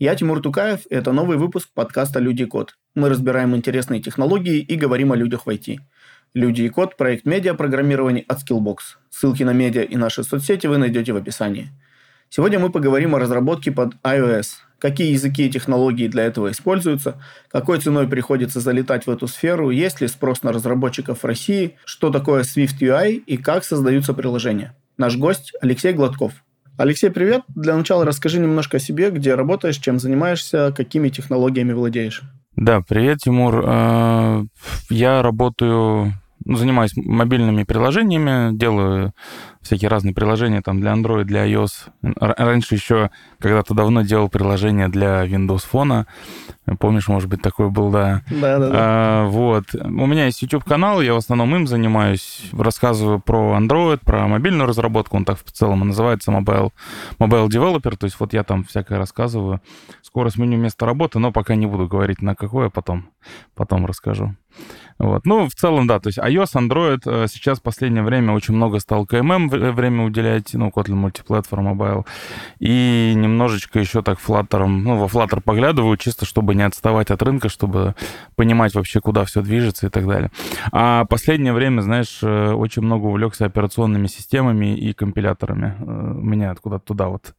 Я Тимур Тукаев, это новый выпуск подкаста «Люди и код». Мы разбираем интересные технологии и говорим о людях в IT. «Люди и код» – проект медиапрограммирования от Skillbox. Ссылки на медиа и наши соцсети вы найдете в описании. Сегодня мы поговорим о разработке под iOS, какие языки и технологии для этого используются, какой ценой приходится залетать в эту сферу, есть ли спрос на разработчиков в России, что такое Swift UI и как создаются приложения. Наш гость Алексей Гладков – Алексей, привет. Для начала расскажи немножко о себе, где работаешь, чем занимаешься, какими технологиями владеешь. Да, привет, Тимур. Э, я работаю, занимаюсь мобильными приложениями, делаю всякие разные приложения там для Android, для iOS. Раньше еще когда-то давно делал приложение для Windows Phone. Помнишь, может быть, такой был, да? Да, да, да. А, вот. У меня есть YouTube-канал, я в основном им занимаюсь. Рассказываю про Android, про мобильную разработку. Он так в целом и называется Mobile, Mobile Developer. То есть вот я там всякое рассказываю. Скоро сменю место работы, но пока не буду говорить на какое, потом, потом расскажу. Вот. Ну, в целом, да, то есть iOS, Android, э, сейчас в последнее время очень много стал KMM время уделять, ну, Kotlin Multiplatform Mobile, и немножечко еще так Flutter, ну, во Flutter поглядываю, чисто чтобы не отставать от рынка, чтобы понимать вообще, куда все движется и так далее. А последнее время, знаешь, э, очень много увлекся операционными системами и компиляторами. Э, меня откуда-то туда вот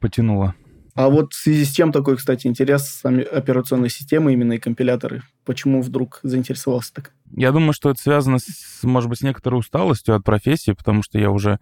потянуло. А вот в связи с чем такой, кстати, интерес сами операционной системы, именно и компиляторы? Почему вдруг заинтересовался так? Я думаю, что это связано, с, может быть, с некоторой усталостью от профессии, потому что я уже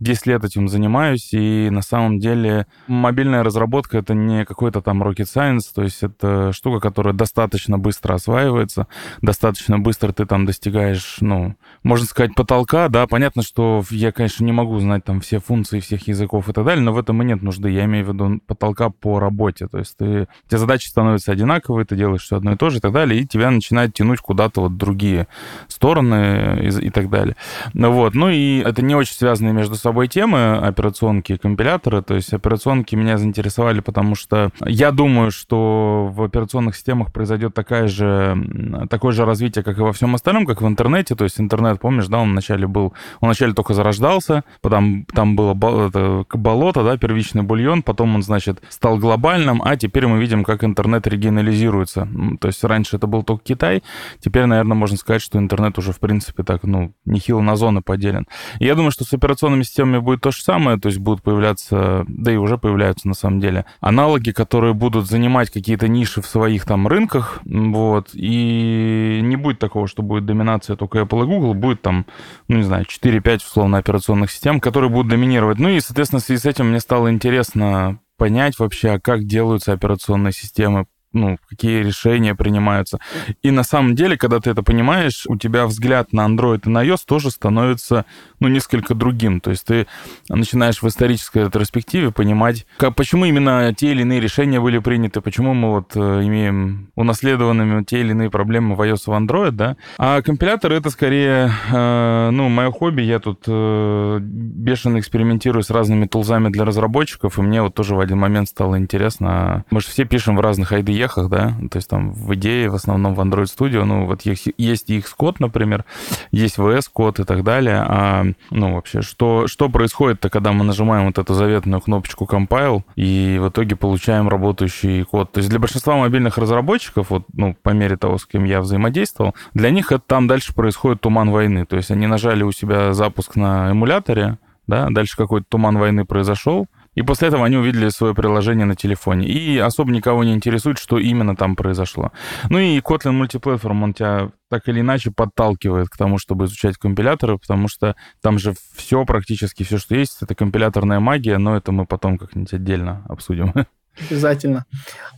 10 лет этим занимаюсь, и на самом деле мобильная разработка — это не какой-то там rocket science, то есть это штука, которая достаточно быстро осваивается, достаточно быстро ты там достигаешь, ну, можно сказать, потолка, да, понятно, что я, конечно, не могу знать там все функции всех языков и так далее, но в этом и нет нужды, я имею в виду потолка по работе, то есть ты, у тебя задачи становятся одинаковые, ты делаешь все одно и то же и так далее, и тебя начинает тянуть куда-то вот другие стороны и, и так далее. Ну вот. Ну и это не очень связанные между собой темы, операционки и компиляторы. То есть операционки меня заинтересовали, потому что я думаю, что в операционных системах произойдет такая же, такое же развитие, как и во всем остальном, как в интернете. То есть интернет, помнишь, да, он вначале был, он вначале только зарождался, потом там было болото, да, первичный бульон, потом он, значит, стал глобальным, а теперь мы видим, как интернет регионализируется. То есть раньше это был только Китай, теперь, наверное, можно сказать, что интернет уже, в принципе, так, ну, нехило на зоны поделен. Я думаю, что с операционными системами будет то же самое, то есть будут появляться, да и уже появляются на самом деле, аналоги, которые будут занимать какие-то ниши в своих там рынках, вот, и не будет такого, что будет доминация только Apple и Google, будет там, ну, не знаю, 4-5, условно, операционных систем, которые будут доминировать. Ну и, соответственно, в связи с этим мне стало интересно понять вообще, а как делаются операционные системы, ну, какие решения принимаются. И на самом деле, когда ты это понимаешь, у тебя взгляд на Android и на iOS тоже становится, ну, несколько другим. То есть ты начинаешь в исторической ретроспективе понимать, как, почему именно те или иные решения были приняты, почему мы вот э, имеем унаследованными те или иные проблемы в iOS и в Android, да. А компилятор — это скорее, э, ну, мое хобби. Я тут э, бешено экспериментирую с разными тулзами для разработчиков, и мне вот тоже в один момент стало интересно. Мы же все пишем в разных IDE, ехах, да, то есть там в идее в основном в Android Studio, ну вот есть, есть Xcode, например, есть VS код и так далее, а ну вообще что, что происходит-то, когда мы нажимаем вот эту заветную кнопочку Compile и в итоге получаем работающий код. То есть для большинства мобильных разработчиков, вот, ну, по мере того, с кем я взаимодействовал, для них это там дальше происходит туман войны. То есть они нажали у себя запуск на эмуляторе, да, дальше какой-то туман войны произошел, и после этого они увидели свое приложение на телефоне. И особо никого не интересует, что именно там произошло. Ну и Kotlin Multiplatform, он тебя так или иначе подталкивает к тому, чтобы изучать компиляторы, потому что там же все практически, все, что есть, это компиляторная магия, но это мы потом как-нибудь отдельно обсудим. Обязательно.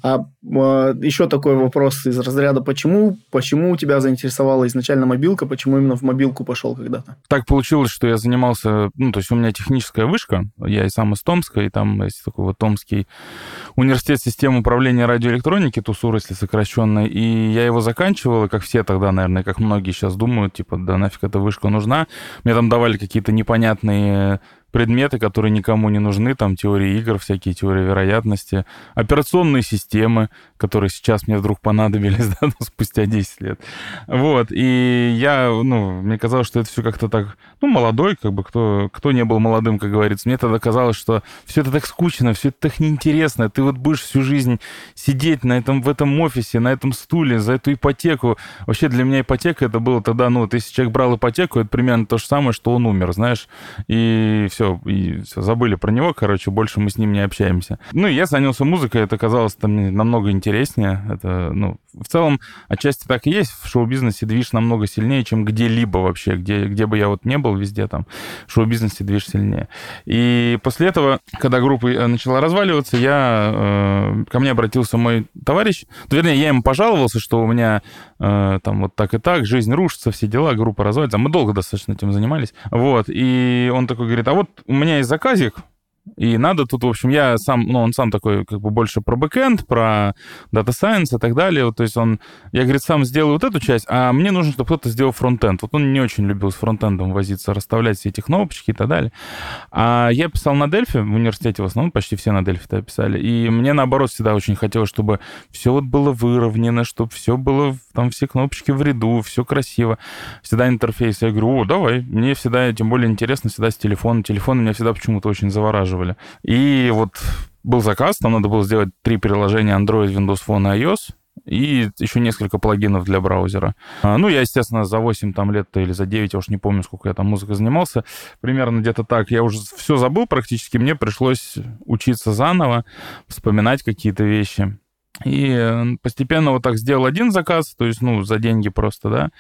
А, а еще такой вопрос из разряда, почему, почему тебя заинтересовала изначально мобилка, почему именно в мобилку пошел когда-то? Так получилось, что я занимался, ну, то есть у меня техническая вышка, я и сам из Томска, и там есть такой вот Томский университет системы управления радиоэлектроники, ТУСУР, если сокращенно, и я его заканчивал, и как все тогда, наверное, как многие сейчас думают, типа, да нафиг эта вышка нужна. Мне там давали какие-то непонятные предметы, которые никому не нужны, там теории игр, всякие теории вероятности, операционные системы, которые сейчас мне вдруг понадобились, да, ну, спустя 10 лет. Вот, и я, ну, мне казалось, что это все как-то так, ну, молодой, как бы, кто, кто не был молодым, как говорится, мне тогда казалось, что все это так скучно, все это так неинтересно, ты вот будешь всю жизнь сидеть на этом, в этом офисе, на этом стуле, за эту ипотеку. Вообще для меня ипотека это было тогда, ну, вот если человек брал ипотеку, это примерно то же самое, что он умер, знаешь, и все, и все, забыли про него, короче, больше мы с ним не общаемся. Ну, и я занялся музыкой, это казалось там намного интереснее, это, ну, в целом, отчасти так и есть, в шоу-бизнесе движ намного сильнее, чем где-либо вообще, где, где бы я вот не был, везде там, в шоу-бизнесе движ сильнее. И после этого, когда группа э, начала разваливаться, я, э, ко мне обратился мой товарищ, вернее, я ему пожаловался, что у меня э, там вот так и так, жизнь рушится, все дела, группа развалится. Мы долго достаточно этим занимались. Вот, и он такой говорит, а вот у меня есть заказик, и надо тут, в общем, я сам, ну, он сам такой, как бы, больше про бэкэнд, про Data Science и так далее. Вот, то есть он, я, говорит, сам сделаю вот эту часть, а мне нужно, чтобы кто-то сделал фронтенд. Вот он не очень любил с фронтендом возиться, расставлять все эти кнопочки и так далее. А я писал на Дельфи, в университете в основном, почти все на Дельфи писали. И мне, наоборот, всегда очень хотелось, чтобы все вот было выровнено, чтобы все было, там, все кнопочки в ряду, все красиво. Всегда интерфейс. Я говорю, о, давай. Мне всегда, тем более интересно, всегда с телефона. Телефон меня всегда почему-то очень завораживает поддерживали. И вот был заказ, там надо было сделать три приложения Android, Windows Phone и iOS, и еще несколько плагинов для браузера. А, ну, я, естественно, за 8 там, лет или за 9, я уж не помню, сколько я там музыкой занимался, примерно где-то так. Я уже все забыл практически, мне пришлось учиться заново, вспоминать какие-то вещи. И постепенно вот так сделал один заказ, то есть, ну, за деньги просто, да.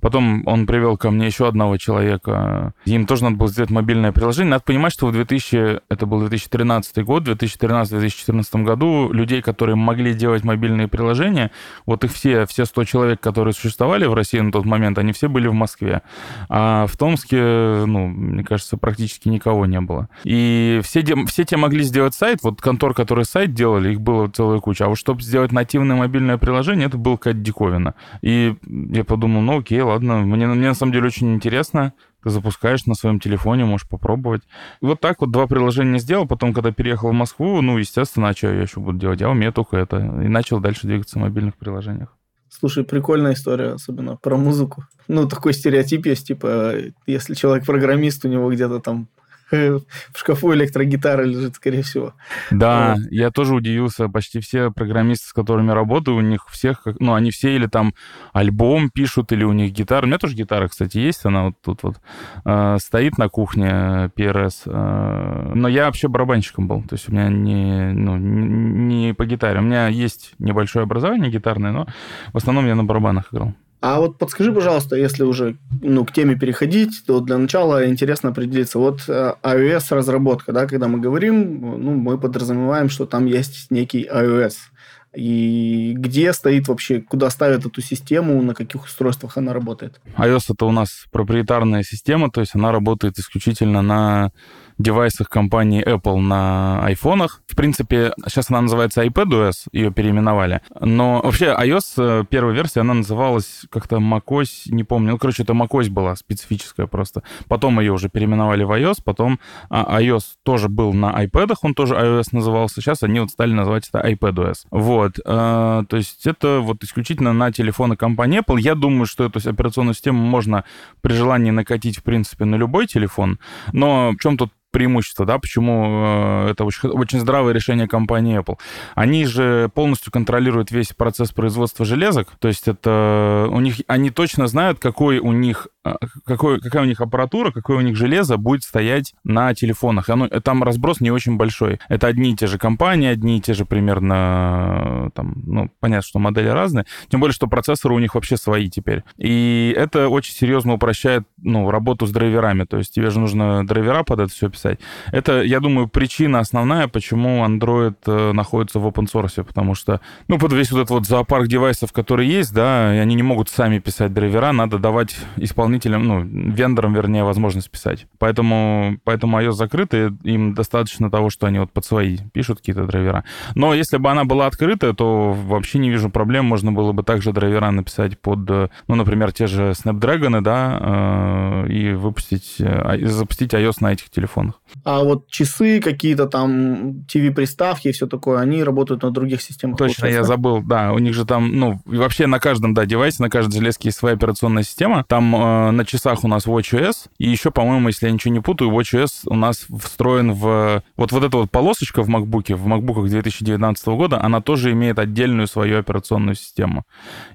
Потом он привел ко мне еще одного человека. Им тоже надо было сделать мобильное приложение. Надо понимать, что в 2000, это был 2013 год, в 2013-2014 году людей, которые могли делать мобильные приложения, вот их все, все 100 человек, которые существовали в России на тот момент, они все были в Москве. А в Томске, ну, мне кажется, практически никого не было. И все, все те могли сделать сайт, вот контор, которые сайт делали, их было целая куча. А вот чтобы сделать нативное мобильное приложение, это был какая-то диковина. И я подумал, ну окей, ладно, мне, мне на самом деле очень интересно, ты запускаешь на своем телефоне, можешь попробовать. И вот так вот два приложения сделал, потом, когда переехал в Москву, ну, естественно, а что я еще буду делать? Я умею только это. И начал дальше двигаться в мобильных приложениях. Слушай, прикольная история, особенно про музыку. Ну, такой стереотип есть, типа, если человек программист, у него где-то там в шкафу электрогитара лежит, скорее всего. Да, вот. я тоже удивился. Почти все программисты, с которыми работаю, у них всех, ну, они все или там альбом пишут, или у них гитара. У меня тоже гитара, кстати, есть. Она вот тут вот э, стоит на кухне PRS. Э, но я вообще барабанщиком был. То есть у меня не, ну, не по гитаре. У меня есть небольшое образование гитарное, но в основном я на барабанах играл. А вот подскажи, пожалуйста, если уже ну, к теме переходить, то для начала интересно определиться. Вот э, iOS разработка, да, когда мы говорим, ну, мы подразумеваем, что там есть некий iOS. И где стоит вообще, куда ставят эту систему, на каких устройствах она работает? iOS это у нас проприетарная система, то есть она работает исключительно на девайсах компании Apple на айфонах. В принципе, сейчас она называется iPadOS, ее переименовали. Но вообще iOS, э, первая версия, она называлась как-то macOS, не помню. Ну, короче, это macOS была специфическая просто. Потом ее уже переименовали в iOS, потом а, iOS тоже был на iPad, он тоже iOS назывался. Сейчас они вот стали называть это iPadOS. Вот. Э, то есть это вот исключительно на телефоны компании Apple. Я думаю, что эту операционную систему можно при желании накатить, в принципе, на любой телефон. Но в чем тут преимущество, да, почему э, это очень, очень здравое решение компании Apple. Они же полностью контролируют весь процесс производства железок, то есть это у них, они точно знают, какой у них какой, какая у них аппаратура, какое у них железо будет стоять на телефонах. Оно, там разброс не очень большой. Это одни и те же компании, одни и те же примерно, там, ну, понятно, что модели разные. Тем более, что процессоры у них вообще свои теперь. И это очень серьезно упрощает, ну, работу с драйверами. То есть тебе же нужно драйвера под это все писать. Это, я думаю, причина основная, почему Android э, находится в open source, потому что, ну, под весь вот этот вот зоопарк девайсов, который есть, да, и они не могут сами писать драйвера, надо давать исполнителям исполнителям, ну, вендорам, вернее, возможность писать. Поэтому, поэтому iOS закрыта, им достаточно того, что они вот под свои пишут какие-то драйвера. Но если бы она была открытая, то вообще не вижу проблем. Можно было бы также драйвера написать под, ну, например, те же Snapdragon, да, э, и выпустить, э, запустить iOS на этих телефонах. А вот часы какие-то там, TV-приставки и все такое, они работают на других системах. Точно, я забыл, да, у них же там, ну, вообще на каждом, да, девайсе, на каждой железке есть своя операционная система. Там э, на часах у нас WatchOS, и еще, по-моему, если я ничего не путаю, WatchOS у нас встроен в... Вот, вот эта вот полосочка в MacBook, в MacBook 2019 года, она тоже имеет отдельную свою операционную систему.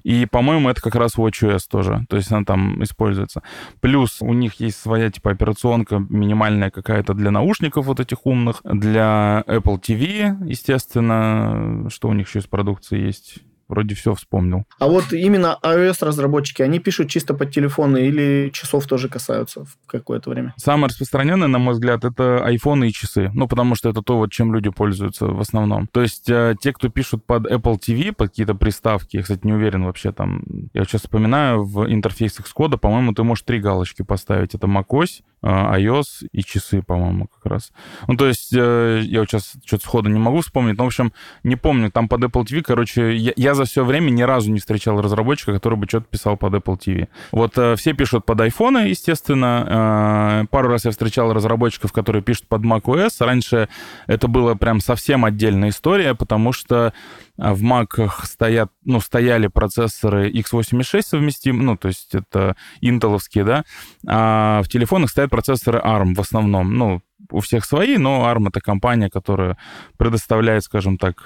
И, по-моему, это как раз WatchOS тоже, то есть она там используется. Плюс у них есть своя, типа, операционка минимальная какая-то для наушников вот этих умных, для Apple TV, естественно, что у них еще из продукции есть вроде все вспомнил. А вот именно iOS-разработчики, они пишут чисто под телефоны или часов тоже касаются в какое-то время? Самое распространенное, на мой взгляд, это айфоны и часы. Ну, потому что это то, вот, чем люди пользуются в основном. То есть э, те, кто пишут под Apple TV, под какие-то приставки, я, кстати, не уверен вообще там, я сейчас вспоминаю, в интерфейсах Skoda, по-моему, ты можешь три галочки поставить. Это macOS, э, iOS и часы, по-моему, как раз. Ну, то есть э, я вот сейчас что-то сходу не могу вспомнить, но, в общем, не помню, там под Apple TV, короче, я, я за все время ни разу не встречал разработчика, который бы что-то писал под Apple TV. Вот э, все пишут под iPhone, естественно. Э, пару раз я встречал разработчиков, которые пишут под macOS. Раньше это было прям совсем отдельная история, потому что э, в Mac стоят, ну, стояли процессоры x86 совместимые, ну, то есть это интеловские, да, а в телефонах стоят процессоры ARM в основном, ну, у всех свои, но ARM это компания, которая предоставляет, скажем так,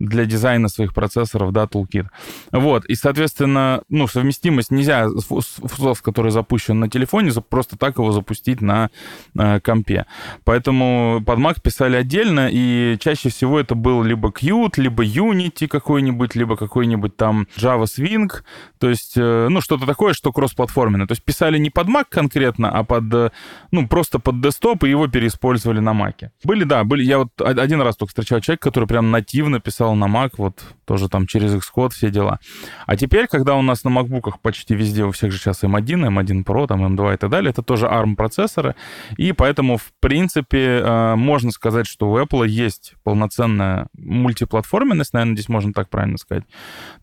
для дизайна своих процессоров, да, toolkit. Вот, и, соответственно, ну, совместимость нельзя софт, который запущен на телефоне, просто так его запустить на э, компе. Поэтому под Mac писали отдельно, и чаще всего это был либо Qt, либо Unity какой-нибудь, либо какой-нибудь там Java Swing, то есть, э, ну, что-то такое, что кроссплатформенное. То есть писали не под Mac конкретно, а под, э, ну, просто под десктоп, и его переиспользовали на Mac. Были, да, были, я вот один раз только встречал человека, который прям нативно писал переехал на Mac, вот тоже там через Xcode все дела. А теперь, когда у нас на MacBook'ах почти везде у всех же сейчас M1, M1 Pro, там M2 и так далее, это тоже ARM процессоры, и поэтому, в принципе, э, можно сказать, что у Apple есть полноценная мультиплатформенность, наверное, здесь можно так правильно сказать.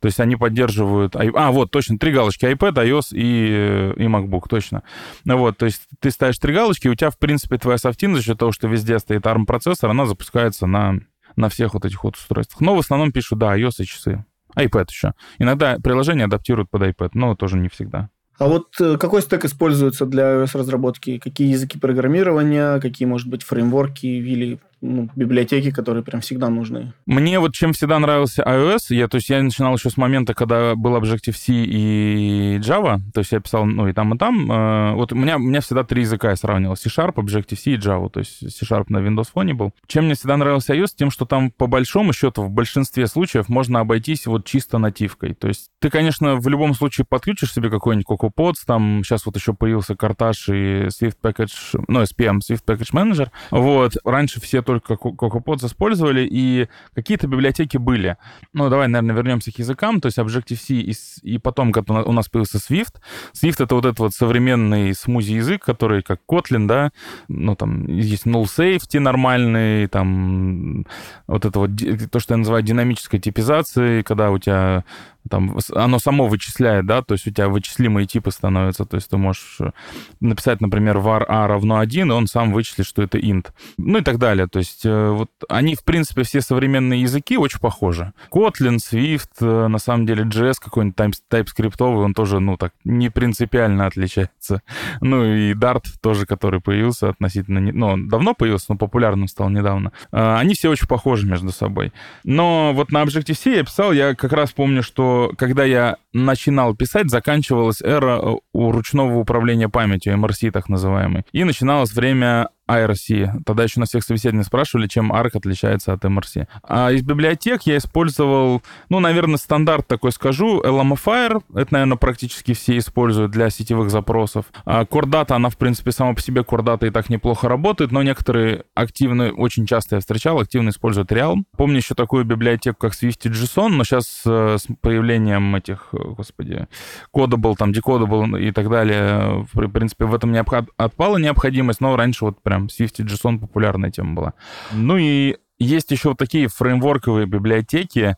То есть они поддерживают... А, вот, точно, три галочки, iPad, iOS и, и MacBook, точно. Вот, то есть ты ставишь три галочки, и у тебя, в принципе, твоя софтин за счет того, что везде стоит ARM процессор, она запускается на на всех вот этих вот устройствах. Но в основном пишут, да, iOS и часы. iPad еще. Иногда приложение адаптируют под iPad, но тоже не всегда. А вот э, какой стек используется для iOS-разработки? Какие языки программирования, какие, может быть, фреймворки или ну, библиотеки, которые прям всегда нужны. Мне вот чем всегда нравился iOS, я, то есть я начинал еще с момента, когда был Objective-C и Java, то есть я писал, ну, и там, и там. Э, вот у меня, у меня всегда три языка я сравнивал, C-Sharp, Objective-C и Java, то есть C-Sharp на Windows Phone был. Чем мне всегда нравился iOS? Тем, что там по большому счету в большинстве случаев можно обойтись вот чисто нативкой. То есть ты, конечно, в любом случае подключишь себе какой-нибудь CocoaPods, там сейчас вот еще появился Карташ и Swift Package, ну, SPM, Swift Package Manager. Вот, раньше все только CocoaPods использовали, и какие-то библиотеки были. Ну, давай, наверное, вернемся к языкам, то есть Objective-C и, и потом, когда у нас появился Swift. Swift — это вот этот вот современный смузи-язык, который как Kotlin, да, ну, там есть null safety нормальный, там вот это вот, то, что я называю динамической типизацией, когда у тебя там оно само вычисляет, да, то есть у тебя вычислимые типы становятся, то есть ты можешь э, написать, например, var a равно 1, и он сам вычислит, что это int, ну и так далее, то есть э, вот они, в принципе, все современные языки очень похожи. Kotlin, Swift, э, на самом деле JS какой-нибудь TypeScript, он тоже, ну, так, не принципиально отличается. Ну и Dart тоже, который появился относительно, ну, он давно появился, но популярным стал недавно. Они все очень похожи между собой. Но вот на Objective-C я писал, я как раз помню, что когда я начинал писать, заканчивалась эра э, у ручного управления памятью, MRC так называемый. И начиналось время IRC. Тогда еще на всех собеседованиях спрашивали, чем ARC отличается от MRC. А из библиотек я использовал, ну, наверное, стандарт такой скажу, LMFire. Это, наверное, практически все используют для сетевых запросов. А Core Data, она, в принципе, сама по себе Core Data и так неплохо работает, но некоторые активно, очень часто я встречал, активно используют Realm. Помню еще такую библиотеку, как Swift и JSON, но сейчас э, с появлением этих, э, господи, Codable, там, Decodable и так далее, в принципе, в этом не отпала необходимость, но раньше вот прям прям Swift и JSON популярная тема была. Ну и есть еще вот такие фреймворковые библиотеки,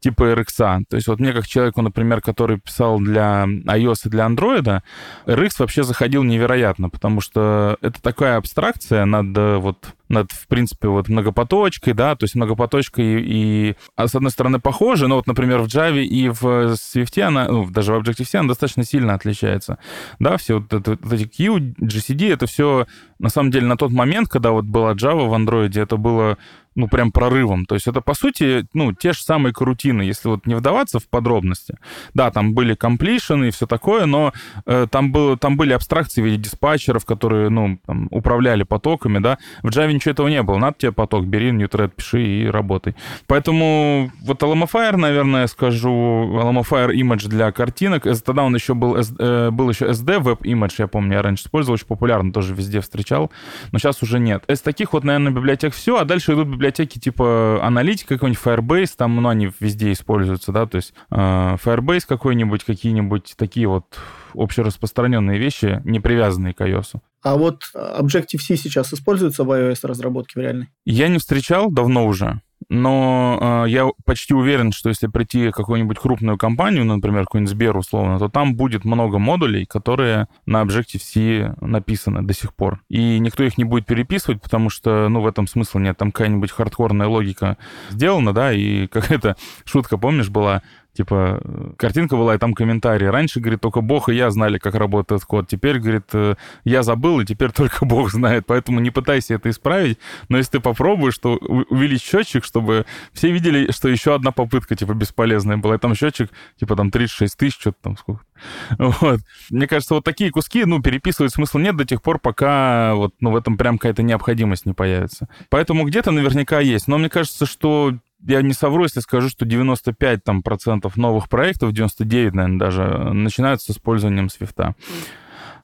типа RX. То есть вот мне как человеку, например, который писал для iOS и для Android, RX вообще заходил невероятно, потому что это такая абстракция над вот над, в принципе, вот многопоточкой, да, то есть многопоточкой и, а, с одной стороны, похожа, но вот, например, в Java и в Swift, она, ну, даже в Objective-C она достаточно сильно отличается, да, все вот, это, вот эти Q, GCD, это все, на самом деле, на тот момент, когда вот была Java в Android, это было ну, прям прорывом. То есть это, по сути, ну, те же самые карутины, если вот не вдаваться в подробности. Да, там были комплишены и все такое, но э, там, было, там были абстракции в виде диспатчеров, которые, ну, там, управляли потоками, да. В Java ничего этого не было. Надо тебе поток, бери, newthread, пиши и работай. Поэтому вот LMFire, наверное, скажу, LMFire Image для картинок. Тогда он еще был, э, был еще SD Web Image, я помню, я раньше использовал, очень популярно, тоже везде встречал, но сейчас уже нет. Из таких вот, наверное, библиотек все, а дальше идут библиотеки типа аналитика какой-нибудь, Firebase, там, ну, они везде используются, да, то есть э, Firebase какой-нибудь, какие-нибудь такие вот общераспространенные вещи, не привязанные к iOS. А вот Objective-C сейчас используется в iOS разработке в реальной? Я не встречал давно уже но э, я почти уверен, что если прийти в какую-нибудь крупную компанию, ну, например, какой-нибудь Сбер условно, то там будет много модулей, которые на Objective-C написаны до сих пор. И никто их не будет переписывать, потому что, ну, в этом смысла нет. Там какая-нибудь хардкорная логика сделана, да, и какая-то шутка, помнишь, была, Типа, картинка была, и там комментарии. Раньше, говорит, только Бог и я знали, как работает код. Теперь, говорит, э, я забыл, и теперь только Бог знает. Поэтому не пытайся это исправить. Но если ты попробуешь, то увеличь счетчик, чтобы все видели, что еще одна попытка, типа, бесполезная была. И там счетчик, типа, там 36 тысяч, что-то там сколько. Вот. Мне кажется, вот такие куски, ну, переписывать смысла нет до тех пор, пока вот, ну, в этом прям какая-то необходимость не появится. Поэтому где-то наверняка есть. Но мне кажется, что я не совру, если скажу, что 95 там, процентов новых проектов, 99, наверное, даже, начинаются с использованием свифта.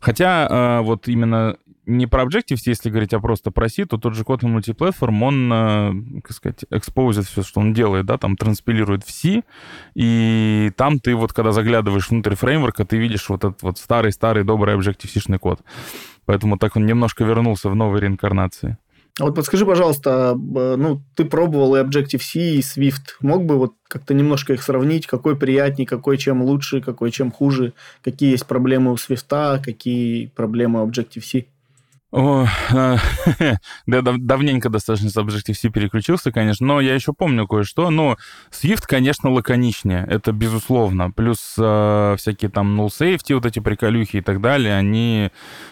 Хотя э, вот именно не про Objective-C, если говорить, а просто про C, то тот же Kotlin Multiplatform, он, э, как сказать, экспозит все, что он делает, да, там транспилирует в C, и там ты вот, когда заглядываешь внутрь фреймворка, ты видишь вот этот вот старый-старый добрый Objective-C-шный код. Поэтому так он немножко вернулся в новой реинкарнации. А вот подскажи, пожалуйста, ну, ты пробовал и Objective-C, и Swift. Мог бы вот как-то немножко их сравнить, какой приятнее, какой чем лучше, какой чем хуже, какие есть проблемы у Swift, какие проблемы у Objective-C? О, да, давненько достаточно с Objective-C переключился, конечно, но я еще помню кое-что. Но Swift, конечно, лаконичнее, это безусловно. Плюс э, всякие там null safety, вот эти приколюхи и так далее, они,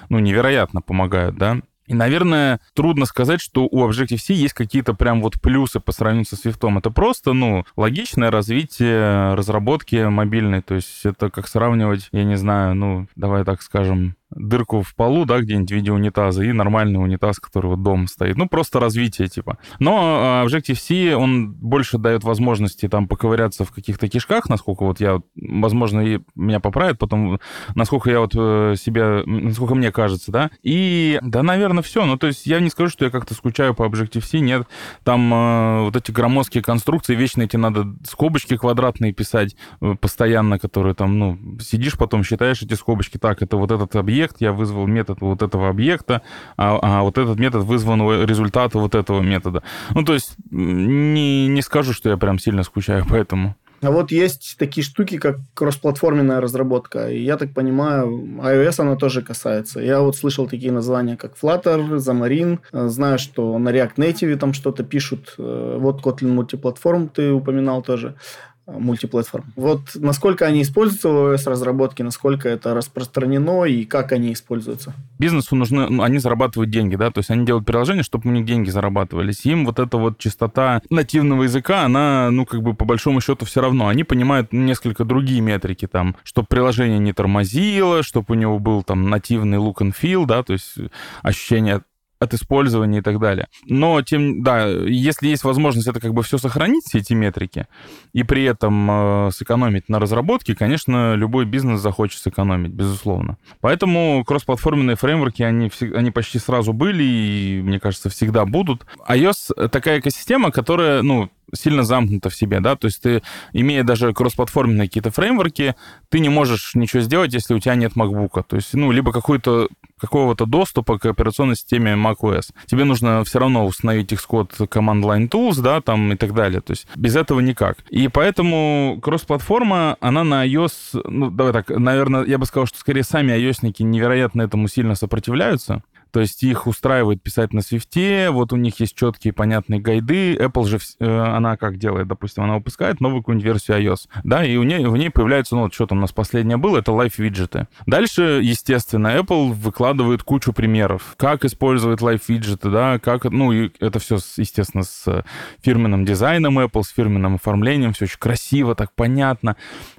ну, невероятно помогают, да. И, наверное, трудно сказать, что у Objective-C есть какие-то прям вот плюсы по сравнению со Swift. Это просто, ну, логичное развитие разработки мобильной. То есть это как сравнивать, я не знаю, ну, давай так скажем, дырку в полу, да, где-нибудь в виде унитаза, и нормальный унитаз, который вот дома стоит. Ну, просто развитие, типа. Но а, Objective-C, он больше дает возможности там поковыряться в каких-то кишках, насколько вот я, возможно, и меня поправят потом, насколько я вот э, себе, насколько мне кажется, да. И, да, наверное, все. Ну, то есть я не скажу, что я как-то скучаю по Objective-C, нет. Там э, вот эти громоздкие конструкции, вечно эти надо скобочки квадратные писать э, постоянно, которые там, ну, сидишь потом, считаешь эти скобочки, так, это вот этот объект, объект, я вызвал метод вот этого объекта, а, а вот этот метод вызван результата вот этого метода. Ну, то есть не, не скажу, что я прям сильно скучаю по этому. А вот есть такие штуки, как кроссплатформенная разработка. И я так понимаю, iOS она тоже касается. Я вот слышал такие названия, как Flutter, Xamarin. Знаю, что на React Native там что-то пишут. Э, вот Kotlin Multiplatform ты упоминал тоже мультиплатформ. Вот насколько они используются в iOS-разработке, насколько это распространено и как они используются? Бизнесу нужны, ну, они зарабатывают деньги, да, то есть они делают приложение, чтобы у них деньги зарабатывались. Им вот эта вот частота нативного языка, она, ну, как бы по большому счету все равно. Они понимают несколько другие метрики, там, чтобы приложение не тормозило, чтобы у него был там нативный look and feel, да, то есть ощущение от использования и так далее. Но, тем, да, если есть возможность это как бы все сохранить, все эти метрики, и при этом э, сэкономить на разработке, конечно, любой бизнес захочет сэкономить, безусловно. Поэтому кроссплатформенные фреймворки, они, они почти сразу были и, мне кажется, всегда будут. iOS такая экосистема, которая, ну, сильно замкнута в себе, да, то есть ты, имея даже кроссплатформенные какие-то фреймворки, ты не можешь ничего сделать, если у тебя нет MacBook, то есть, ну, либо какой-то какого-то доступа к операционной системе Mac macOS. Тебе нужно все равно установить Xcode Command Line Tools, да, там и так далее. То есть без этого никак. И поэтому кросс-платформа, она на iOS, ну, давай так, наверное, я бы сказал, что скорее сами ios невероятно этому сильно сопротивляются. То есть их устраивает писать на свифте, вот у них есть четкие понятные гайды. Apple же, э, она как делает, допустим, она выпускает новую какую-нибудь версию iOS, да, и у нее, в ней появляются, ну, вот что там у нас последнее было, это Live-виджеты. Дальше, естественно, Apple выкладывает кучу примеров, как использовать Live-виджеты, да, как, ну, и это все, естественно, с фирменным дизайном Apple, с фирменным оформлением, все очень красиво, так понятно.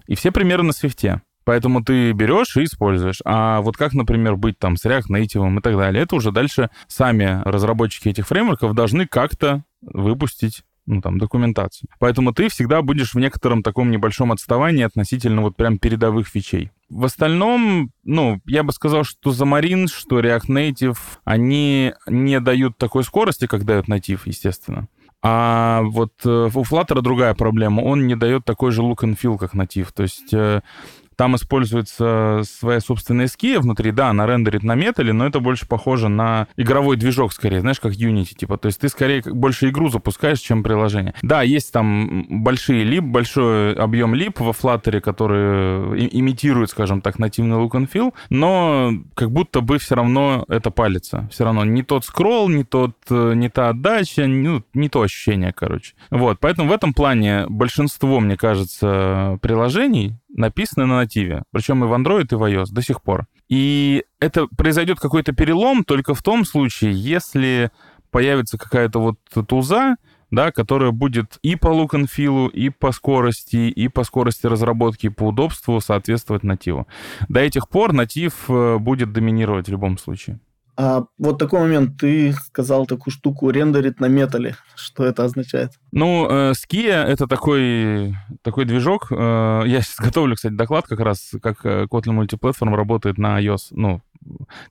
И все примеры на свифте. Поэтому ты берешь и используешь. А вот как, например, быть там с React Native и так далее, это уже дальше сами разработчики этих фреймворков должны как-то выпустить ну, там, документацию. Поэтому ты всегда будешь в некотором таком небольшом отставании относительно вот прям передовых фичей. В остальном, ну, я бы сказал, что Xamarin, что React Native, они не дают такой скорости, как дает Native, естественно. А вот э, у Flutter другая проблема. Он не дает такой же look and feel, как Native. То есть э, там используется своя собственная эския внутри, да, она рендерит на металле, но это больше похоже на игровой движок скорее, знаешь, как Unity, типа. То есть ты скорее больше игру запускаешь, чем приложение. Да, есть там большие лип, большой объем лип во Flutter, который имитирует, скажем так, нативный look and feel, но как будто бы все равно это палится. Все равно не тот скролл, не, тот, э, не та отдача, ну, не то ощущение, короче. Вот, поэтому в этом плане большинство, мне кажется, приложений написаны на нативе, причем и в Android, и в iOS до сих пор. И это произойдет какой-то перелом только в том случае, если появится какая-то вот туза, да, которая будет и по look and feel, и по скорости, и по скорости разработки, и по удобству соответствовать нативу. До этих пор натив э, будет доминировать в любом случае. А вот такой момент, ты сказал такую штуку рендерит на металле. Что это означает? Ну, э, Skia — это такой, такой движок. Э, я сейчас готовлю, кстати, доклад как раз, как э, Kotlin Multiplatform работает на iOS, ну,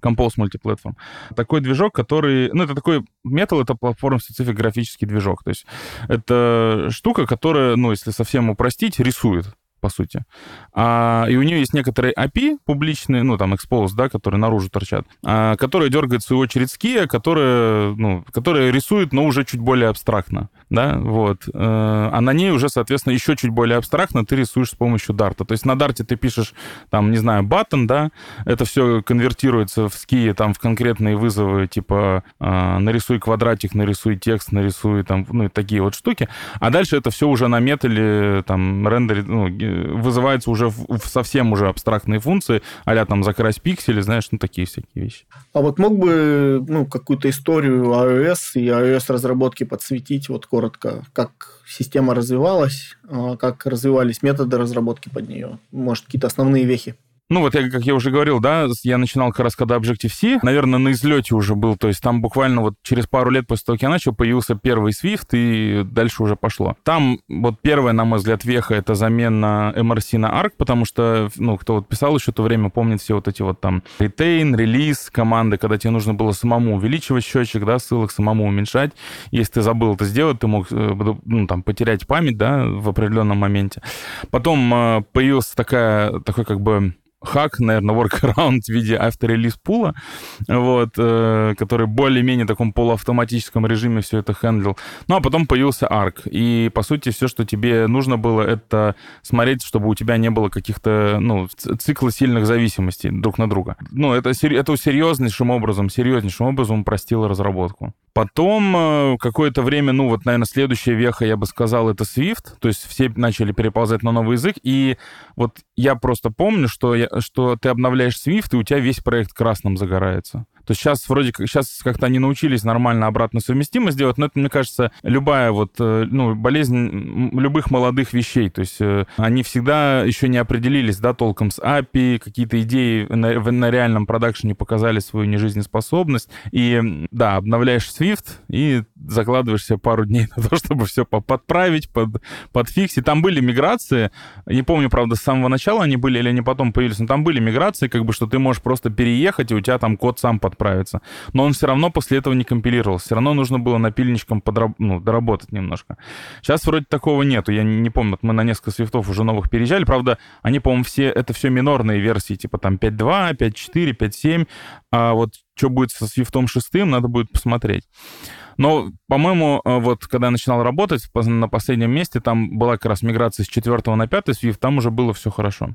Compose Multiplatform. Такой движок, который... Ну, это такой... Metal — это платформ-специфик графический движок. То есть это штука, которая, ну, если совсем упростить, рисует по сути. А, и у нее есть некоторые API публичные, ну, там, expose, да, которые наружу торчат, а, которые дергает, в свою очередь, Skia, которые, ну, которые рисуют, но уже чуть более абстрактно, да, вот. Э, а на ней уже, соответственно, еще чуть более абстрактно ты рисуешь с помощью дарта. То есть на дарте ты пишешь, там, не знаю, button, да, это все конвертируется в Skia, там, в конкретные вызовы, типа, э, нарисуй квадратик, нарисуй текст, нарисуй, там, ну, такие вот штуки. А дальше это все уже на метале, там, рендерит, ну, вызывается уже в, в совсем уже абстрактные функции, а там закрась пиксели, знаешь, ну такие всякие вещи. А вот мог бы ну, какую-то историю iOS и iOS разработки подсветить, вот коротко, как система развивалась, а, как развивались методы разработки под нее, может, какие-то основные вехи? Ну, вот, я, как я уже говорил, да, я начинал как раз, когда Objective-C, наверное, на излете уже был, то есть там буквально вот через пару лет после того, как я начал, появился первый Swift, и дальше уже пошло. Там вот первая, на мой взгляд, веха — это замена MRC на ARC, потому что, ну, кто вот писал еще то время, помнит все вот эти вот там retain, релиз команды, когда тебе нужно было самому увеличивать счетчик, да, ссылок, самому уменьшать. Если ты забыл это сделать, ты мог, э, ну, там, потерять память, да, в определенном моменте. Потом э, появился такая, такой как бы хак, наверное, workaround в виде авторелиз пула, вот, э, который более-менее в таком полуавтоматическом режиме все это хендлил. Ну, а потом появился ARC. И, по сути, все, что тебе нужно было, это смотреть, чтобы у тебя не было каких-то, ну, цикла сильных зависимостей друг на друга. Ну, это, это серьезнейшим образом, серьезнейшим образом упростило разработку. Потом э, какое-то время, ну вот, наверное, следующая веха, я бы сказал, это Swift. То есть все начали переползать на новый язык. И вот я просто помню, что, я, что ты обновляешь Swift, и у тебя весь проект красным загорается. То сейчас вроде как, сейчас как-то они научились нормально обратно совместимость делать, но это, мне кажется, любая вот, э, ну, болезнь любых молодых вещей. То есть э, они всегда еще не определились, да, толком с API, какие-то идеи на, на реальном продакшене показали свою нежизнеспособность. И, да, обновляешь Swift и закладываешь себе пару дней на то, чтобы все подправить, под, подфиксить. Там были миграции, не помню, правда, с самого начала они были или они потом появились, но там были миграции, как бы, что ты можешь просто переехать, и у тебя там код сам под отправиться. Но он все равно после этого не компилировался. Все равно нужно было напильничком подраб... ну, доработать немножко. Сейчас вроде такого нету. Я не помню, мы на несколько свифтов уже новых переезжали. Правда, они, по-моему, все, это все минорные версии, типа там 5.2, 5.4, 5.7. А вот что будет со свифтом 6, надо будет посмотреть. Но, по-моему, э, вот когда я начинал работать на последнем месте, там была как раз миграция с 4 на 5 Swift, там уже было все хорошо.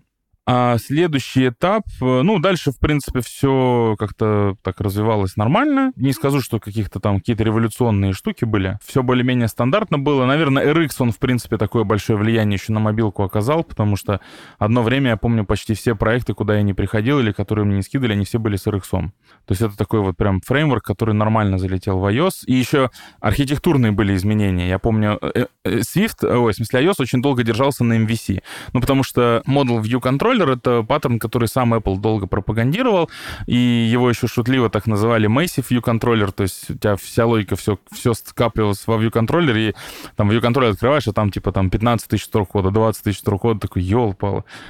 А следующий этап, э, ну, дальше, в принципе, все как-то так развивалось нормально. Не скажу, что каких-то там какие-то революционные штуки были. Все более-менее стандартно было. Наверное, RX, он, в принципе, такое большое влияние еще на мобилку оказал, потому что одно время, я помню, почти все проекты, куда я не приходил или которые мне не скидывали, они все были с RX. То есть это такой вот прям фреймворк, который нормально залетел в iOS. И еще архитектурные были изменения. Я помню, э, э, Swift, ой, в смысле iOS очень долго держался на MVC. Ну, потому что Model View Control контроллер — это паттерн, который сам Apple долго пропагандировал, и его еще шутливо так называли Massive View Controller, то есть у тебя вся логика, все, все скапливалось во View Controller, и там View Controller открываешь, а там типа там 15 тысяч строк кода, 20 тысяч строк такой, ел.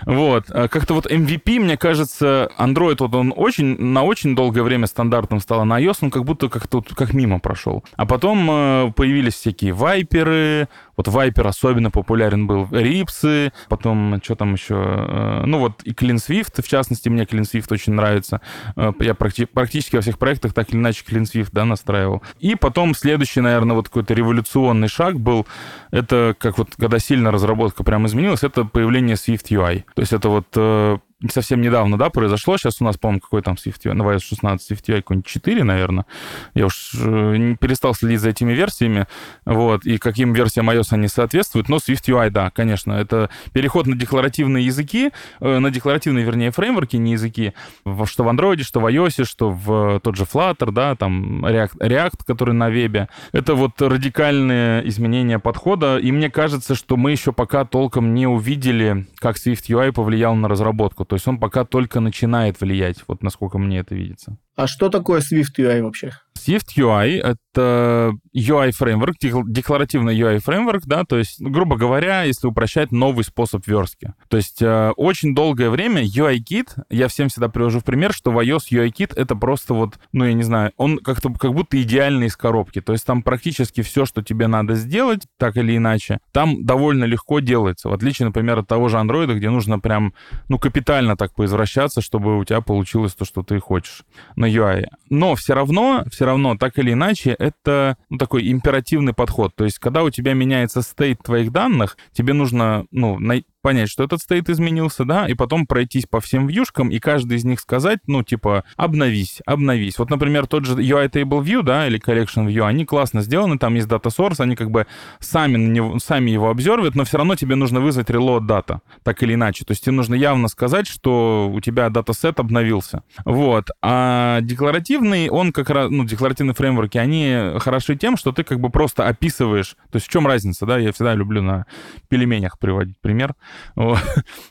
Вот. А как-то вот MVP, мне кажется, Android, вот он очень, на очень долгое время стандартным стал, а на iOS он как будто как-то как мимо прошел. А потом э, появились всякие вайперы, вот Viper особенно популярен был, Рипсы, потом что там еще, э, ну вот и Clean Swift, в частности, мне Clean Swift очень нравится. Э, я практи- практически во всех проектах так или иначе Clean Swift, да, настраивал. И потом следующий, наверное, вот какой-то революционный шаг был, это как вот, когда сильно разработка прям изменилась, это появление Swift UI. То есть это вот э, совсем недавно, да, произошло. Сейчас у нас, по-моему, какой там SwiftUI, на iOS 16 SwiftUI какой-нибудь 4, наверное. Я уж э, перестал следить за этими версиями, вот, и каким версиям iOS они соответствуют. Но SwiftUI, да, конечно, это переход на декларативные языки, э, на декларативные, вернее, фреймворки, не языки, что в Android, что в iOS, что в тот же Flutter, да, там React, React, который на вебе. Это вот радикальные изменения подхода, и мне кажется, что мы еще пока толком не увидели, как SwiftUI повлиял на разработку. То есть он пока только начинает влиять, вот насколько мне это видится. А что такое Swift UI вообще? Swift UI — это UI-фреймворк, декларативный UI-фреймворк, да, то есть, грубо говоря, если упрощать, новый способ верстки. То есть э, очень долгое время UI-кит, я всем всегда привожу в пример, что в iOS UI-кит — это просто вот, ну, я не знаю, он как-то как будто идеальный из коробки. То есть там практически все, что тебе надо сделать, так или иначе, там довольно легко делается. В отличие, например, от того же Android, где нужно прям, ну, капитально так поизвращаться, чтобы у тебя получилось то, что ты хочешь на UI. Но все равно, все равно, так или иначе, это ну, такой императивный подход. То есть, когда у тебя меняется стейт твоих данных, тебе нужно ну, понять, что этот стейт изменился, да, и потом пройтись по всем вьюшкам и каждый из них сказать, ну, типа, обновись, обновись. Вот, например, тот же UI Table View, да, или Collection View, они классно сделаны, там есть Data Source, они как бы сами, на него, сами его обзорвят, но все равно тебе нужно вызвать reload data, так или иначе. То есть тебе нужно явно сказать, что у тебя датасет обновился. Вот. А декларативный, он как раз, ну, декларативные фреймворки, они хороши тем, что ты как бы просто описываешь, то есть в чем разница, да, я всегда люблю на пельменях приводить пример.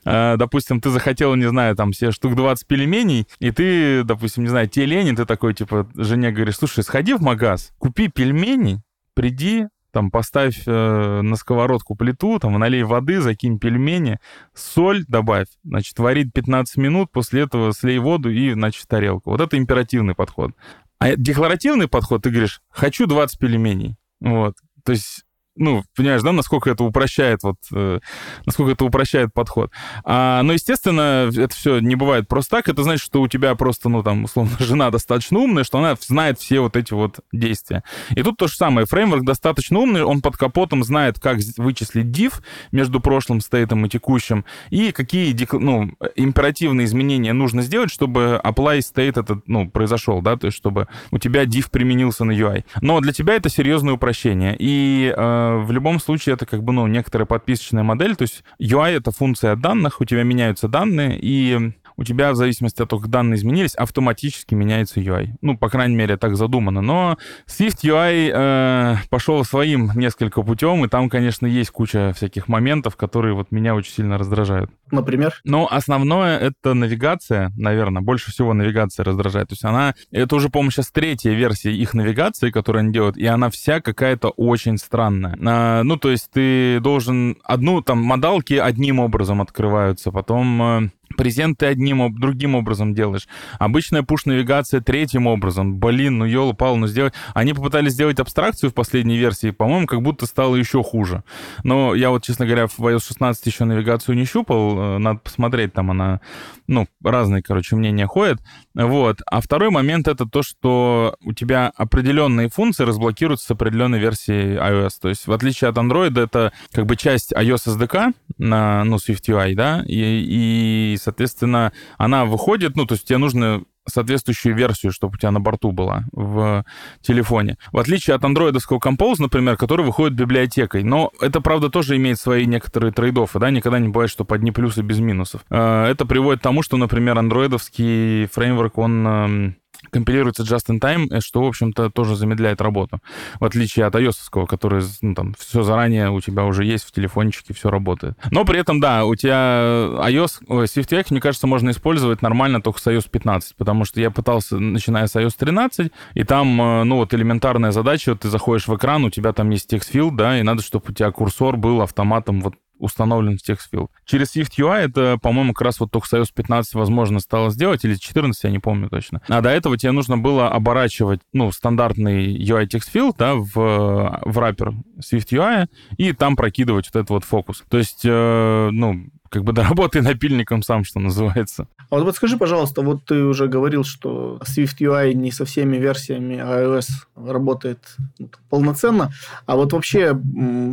А, допустим, ты захотел, не знаю, там, себе штук 20 пельменей, и ты, допустим, не знаю, тебе лень, ты такой, типа, жене говоришь, слушай, сходи в магаз, купи пельмени, приди, там, поставь э, на сковородку плиту, там, налей воды, закинь пельмени, соль добавь, значит, варить 15 минут, после этого слей воду и, значит, тарелку. Вот это императивный подход. А декларативный подход, ты говоришь, хочу 20 пельменей. Вот. То есть ну, понимаешь, да, насколько это упрощает, вот, э, насколько это упрощает подход. А, но, естественно, это все не бывает просто так. Это значит, что у тебя просто, ну, там, условно, жена достаточно умная, что она знает все вот эти вот действия. И тут то же самое. Фреймворк достаточно умный, он под капотом знает, как вычислить div между прошлым стейтом и текущим, и какие, ну, императивные изменения нужно сделать, чтобы apply state этот, ну, произошел, да, то есть чтобы у тебя div применился на UI. Но для тебя это серьезное упрощение. И э, в любом случае это как бы, ну, некоторая подписочная модель, то есть UI — это функция данных, у тебя меняются данные, и у тебя в зависимости от того, как данные изменились, автоматически меняется UI. Ну, по крайней мере, так задумано. Но Swift UI э, пошел своим несколько путем, и там, конечно, есть куча всяких моментов, которые вот меня очень сильно раздражают. Например? Но основное — это навигация, наверное. Больше всего навигация раздражает. То есть она... Это уже, по-моему, сейчас третья версия их навигации, которую они делают, и она вся какая-то очень странная. А, ну, то есть ты должен... Одну, там, модалки одним образом открываются, потом э, презент ты одним, другим образом делаешь. Обычная пуш-навигация третьим образом. Блин, ну ёлы пал, ну сделать... Они попытались сделать абстракцию в последней версии, по-моему, как будто стало еще хуже. Но я вот, честно говоря, в iOS 16 еще навигацию не щупал, э, надо посмотреть, там она, ну, разные, короче, мнения ходят. Вот. А второй момент — это то, что у тебя определенные функции разблокируются с определенной версии iOS. То есть, в отличие от Android, это как бы часть iOS SDK на, ну, SwiftUI, да, и, и, соответственно, она выходит, ну, то есть тебе нужно соответствующую версию, чтобы у тебя на борту была в телефоне. В отличие от андроидовского Compose, например, который выходит библиотекой. Но это, правда, тоже имеет свои некоторые трейдофы, да, никогда не бывает, что под одни плюсы без минусов. Э, это приводит к тому, что, например, андроидовский фреймворк, он эм, компилируется just in time, э, что, в общем-то, тоже замедляет работу. В отличие от iOS, который, ну, там, все заранее у тебя уже есть в телефончике, все работает. Но при этом, да, у тебя iOS, SwiftUI, мне кажется, можно использовать нормально только с iOS 15, потому что я пытался, начиная с iOS 13, и там, э, ну, вот элементарная задача, вот ты заходишь в экран, у тебя там есть текст филд, да, и надо, чтобы у тебя курсор был автоматом вот установлен в TextField. Через SwiftUI это, по-моему, как раз вот только с iOS 15 возможно стало сделать, или 14, я не помню точно. А до этого тебе нужно было оборачивать, ну, стандартный UI TextField, да, в, в раппер SwiftUI, и там прокидывать вот этот вот фокус. То есть, э, ну, как бы доработай напильником сам, что называется. А вот подскажи, пожалуйста, вот ты уже говорил, что Swift UI не со всеми версиями iOS работает полноценно, а вот вообще,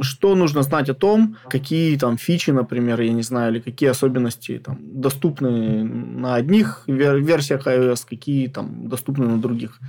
что нужно знать о том, какие там фичи, например, я не знаю, или какие особенности там доступны на одних версиях iOS, какие там доступны на других?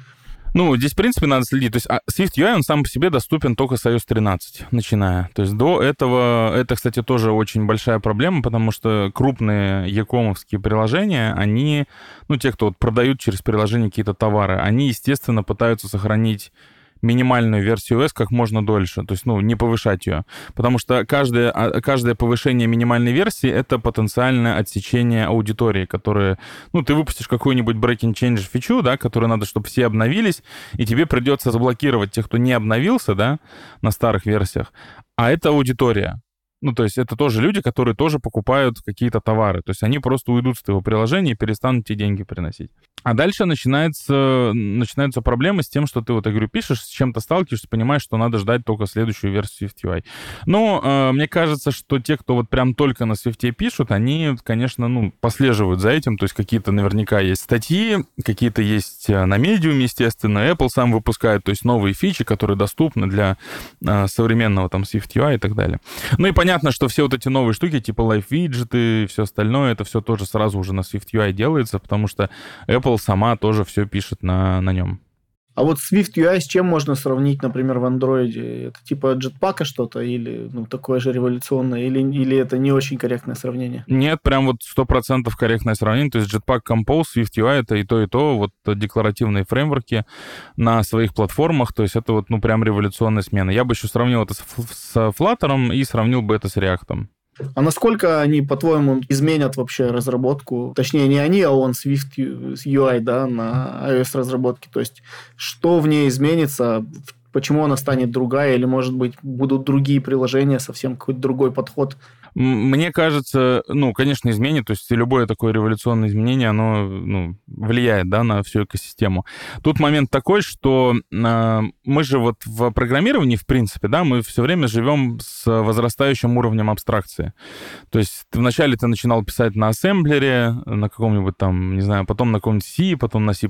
Ну, здесь, в принципе, надо следить. То есть а Swift UI, он сам по себе доступен только с iOS 13, начиная. То есть до этого, это, кстати, тоже очень большая проблема, потому что крупные якомовские приложения, они, ну, те, кто вот продают через приложение какие-то товары, они, естественно, пытаются сохранить минимальную версию OS как можно дольше, то есть, ну, не повышать ее. Потому что каждое, а, каждое повышение минимальной версии — это потенциальное отсечение аудитории, которое, ну, ты выпустишь какую-нибудь breaking change фичу, да, которую надо, чтобы все обновились, и тебе придется заблокировать тех, кто не обновился, да, на старых версиях, а это аудитория. Ну, то есть это тоже люди, которые тоже покупают какие-то товары. То есть они просто уйдут с твоего приложения и перестанут тебе деньги приносить. А дальше начинается, начинаются проблемы с тем, что ты, вот, я говорю, пишешь, с чем-то сталкиваешься, понимаешь, что надо ждать только следующую версию SwiftUI. Но э, мне кажется, что те, кто вот прям только на Swift пишут, они, конечно, ну, послеживают за этим. То есть какие-то наверняка есть статьи, какие-то есть э, на Medium, естественно. Apple сам выпускает, то есть новые фичи, которые доступны для э, современного там SwiftUI и так далее. Ну и понятно, что все вот эти новые штуки, типа Live виджеты и все остальное, это все тоже сразу уже на SwiftUI делается, потому что Apple сама тоже все пишет на, на нем. А вот Swift UI с чем можно сравнить, например, в Android? Это типа Jetpack что-то или ну, такое же революционное? Или, или это не очень корректное сравнение? Нет, прям вот сто процентов корректное сравнение. То есть Jetpack Compose, Swift UI — это и то, и то. Вот декларативные фреймворки на своих платформах. То есть это вот ну прям революционная смена. Я бы еще сравнил это с, с Flutter и сравнил бы это с React. А насколько они, по-твоему, изменят вообще разработку? Точнее, не они, а он Swift UI, да, на iOS разработке. То есть, что в ней изменится, почему она станет другая, или, может быть, будут другие приложения, совсем какой-то другой подход мне кажется, ну, конечно, изменит, то есть любое такое революционное изменение, оно ну, влияет да, на всю экосистему. Тут момент такой, что э, мы же вот в программировании, в принципе, да, мы все время живем с возрастающим уровнем абстракции. То есть вначале ты начинал писать на ассемблере, на каком-нибудь там, не знаю, потом на каком-нибудь C, потом на C++,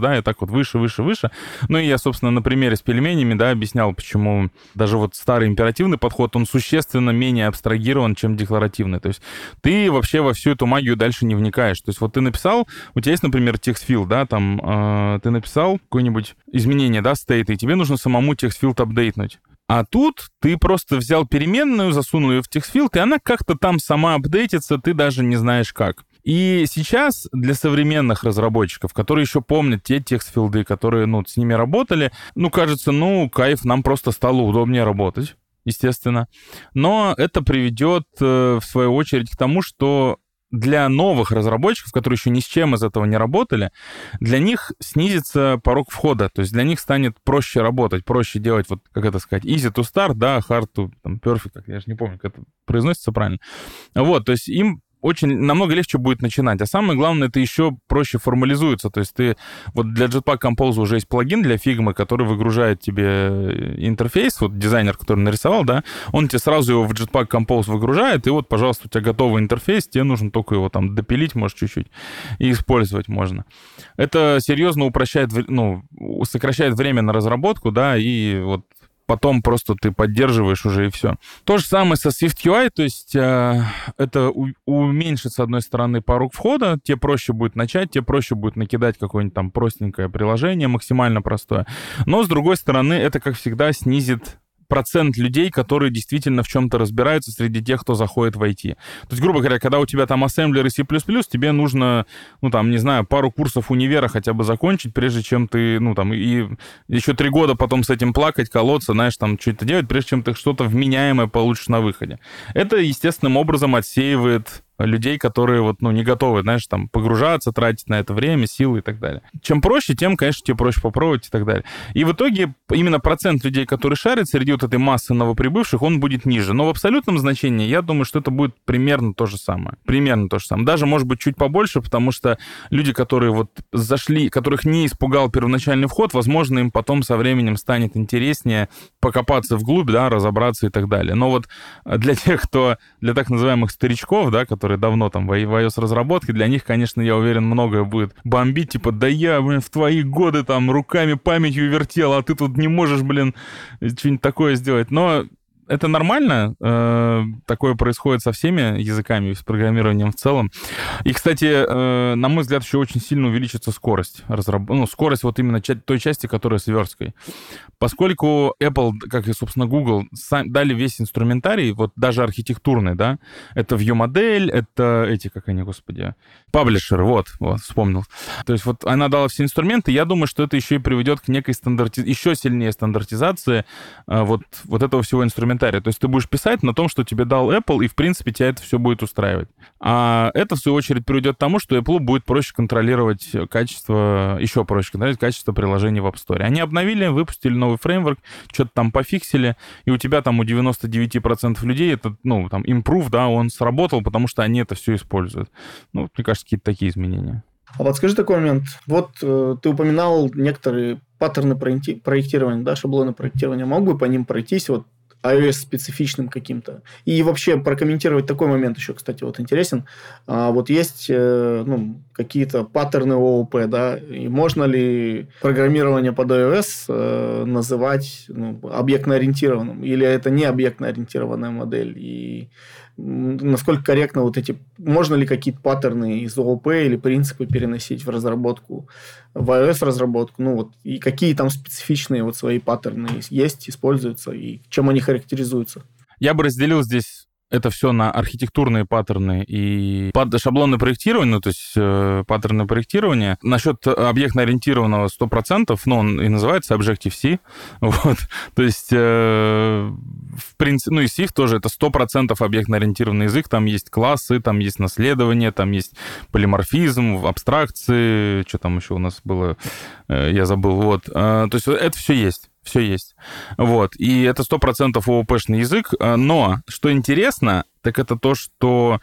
да, и так вот выше, выше, выше. Ну и я, собственно, на примере с пельменями, да, объяснял, почему даже вот старый императивный подход, он существенно менее абстрагирован, чем декларативный. То есть ты вообще во всю эту магию дальше не вникаешь. То есть вот ты написал, у тебя есть, например, text field, да, там э, ты написал какое-нибудь изменение, да, state а, и тебе нужно самому text field update нуть. А тут ты просто взял переменную, засунул ее в text field, и она как-то там сама update ится, ты даже не знаешь как. И сейчас для современных разработчиков, которые еще помнят те text field ы, которые, ну, с ними работали, ну, кажется, ну, кайф, нам просто стало удобнее работать естественно. Но это приведет, э, в свою очередь, к тому, что для новых разработчиков, которые еще ни с чем из этого не работали, для них снизится порог входа, то есть для них станет проще работать, проще делать, вот как это сказать, easy to start, да, hard to там, perfect, как я же не помню, как это произносится правильно. Вот, то есть им очень намного легче будет начинать. А самое главное, это еще проще формализуется. То есть ты вот для Jetpack Compose уже есть плагин для Figma, который выгружает тебе э, интерфейс, вот дизайнер, который нарисовал, да, он тебе сразу его в Jetpack Compose выгружает, и вот, пожалуйста, у тебя готовый интерфейс, тебе нужно только его там допилить, может, чуть-чуть, и использовать можно. Это серьезно упрощает, ну, сокращает время на разработку, да, и вот потом просто ты поддерживаешь уже и все. То же самое со Swift UI, то есть э, это у, уменьшит, с одной стороны, порог входа, тебе проще будет начать, тебе проще будет накидать какое-нибудь там простенькое приложение, максимально простое. Но, с другой стороны, это, как всегда, снизит процент людей, которые действительно в чем-то разбираются среди тех, кто заходит в IT. То есть, грубо говоря, когда у тебя там ассемблер и C++, тебе нужно, ну, там, не знаю, пару курсов универа хотя бы закончить, прежде чем ты, ну, там, и еще три года потом с этим плакать, колоться, знаешь, там, что-то делать, прежде чем ты что-то вменяемое получишь на выходе. Это естественным образом отсеивает людей, которые вот, ну, не готовы, знаешь, там, погружаться, тратить на это время, силы и так далее. Чем проще, тем, конечно, тебе проще попробовать и так далее. И в итоге именно процент людей, которые шарят среди вот этой массы новоприбывших, он будет ниже. Но в абсолютном значении я думаю, что это будет примерно то же самое. Примерно то же самое. Даже, может быть, чуть побольше, потому что люди, которые вот зашли, которых не испугал первоначальный вход, возможно, им потом со временем станет интереснее покопаться вглубь, да, разобраться и так далее. Но вот для тех, кто, для так называемых старичков, да, которые которые давно там в iOS-разработке, для них, конечно, я уверен, многое будет бомбить, типа, да я, блин, в твои годы там руками, памятью вертел, а ты тут не можешь, блин, что-нибудь такое сделать. Но это нормально. Э, такое происходит со всеми языками, с программированием в целом. И, кстати, э, на мой взгляд, еще очень сильно увеличится скорость разработки. Ну, скорость вот именно той части, которая с версткой. Поскольку Apple, как и, собственно, Google, дали весь инструментарий, вот даже архитектурный, да, это view-модель, это эти, как они, господи, паблишеры, вот, вот, вспомнил. То есть вот она дала все инструменты, я думаю, что это еще и приведет к некой стандарти... еще сильнее стандартизации э, вот, вот этого всего инструмента комментария. То есть ты будешь писать на том, что тебе дал Apple, и, в принципе, тебя это все будет устраивать. А это, в свою очередь, приведет к тому, что Apple будет проще контролировать качество, еще проще контролировать качество приложений в App Store. Они обновили, выпустили новый фреймворк, что-то там пофиксили, и у тебя там у 99% людей это, ну, там, improve, да, он сработал, потому что они это все используют. Ну, мне кажется, какие-то такие изменения. А вот скажи такой момент. Вот э, ты упоминал некоторые паттерны проектирования, да, шаблоны проектирования. Мог бы по ним пройтись? Вот iOS-специфичным каким-то. И вообще прокомментировать такой момент еще, кстати, вот интересен. А, вот есть э, ну, какие-то паттерны ООП, да, и можно ли программирование под iOS э, называть ну, объектно-ориентированным, или это не объектно-ориентированная модель, и насколько корректно вот эти, можно ли какие-то паттерны из ООП или принципы переносить в разработку, в iOS-разработку, ну вот, и какие там специфичные вот свои паттерны есть, используются, и чем они характеризуются? Я бы разделил здесь это все на архитектурные паттерны и шаблоны проектирования, ну, то есть э, паттерны проектирования. Насчет объектно-ориентированного 100%, ну, он и называется Objective-C, вот, то есть, э, в принципе, ну, и Swift тоже это 100% объектно-ориентированный язык, там есть классы, там есть наследование, там есть полиморфизм, абстракции, что там еще у нас было, э, я забыл, вот. Э, то есть это все есть все есть. Вот. И это 100% ООП-шный язык. А, но, что интересно, так это то, что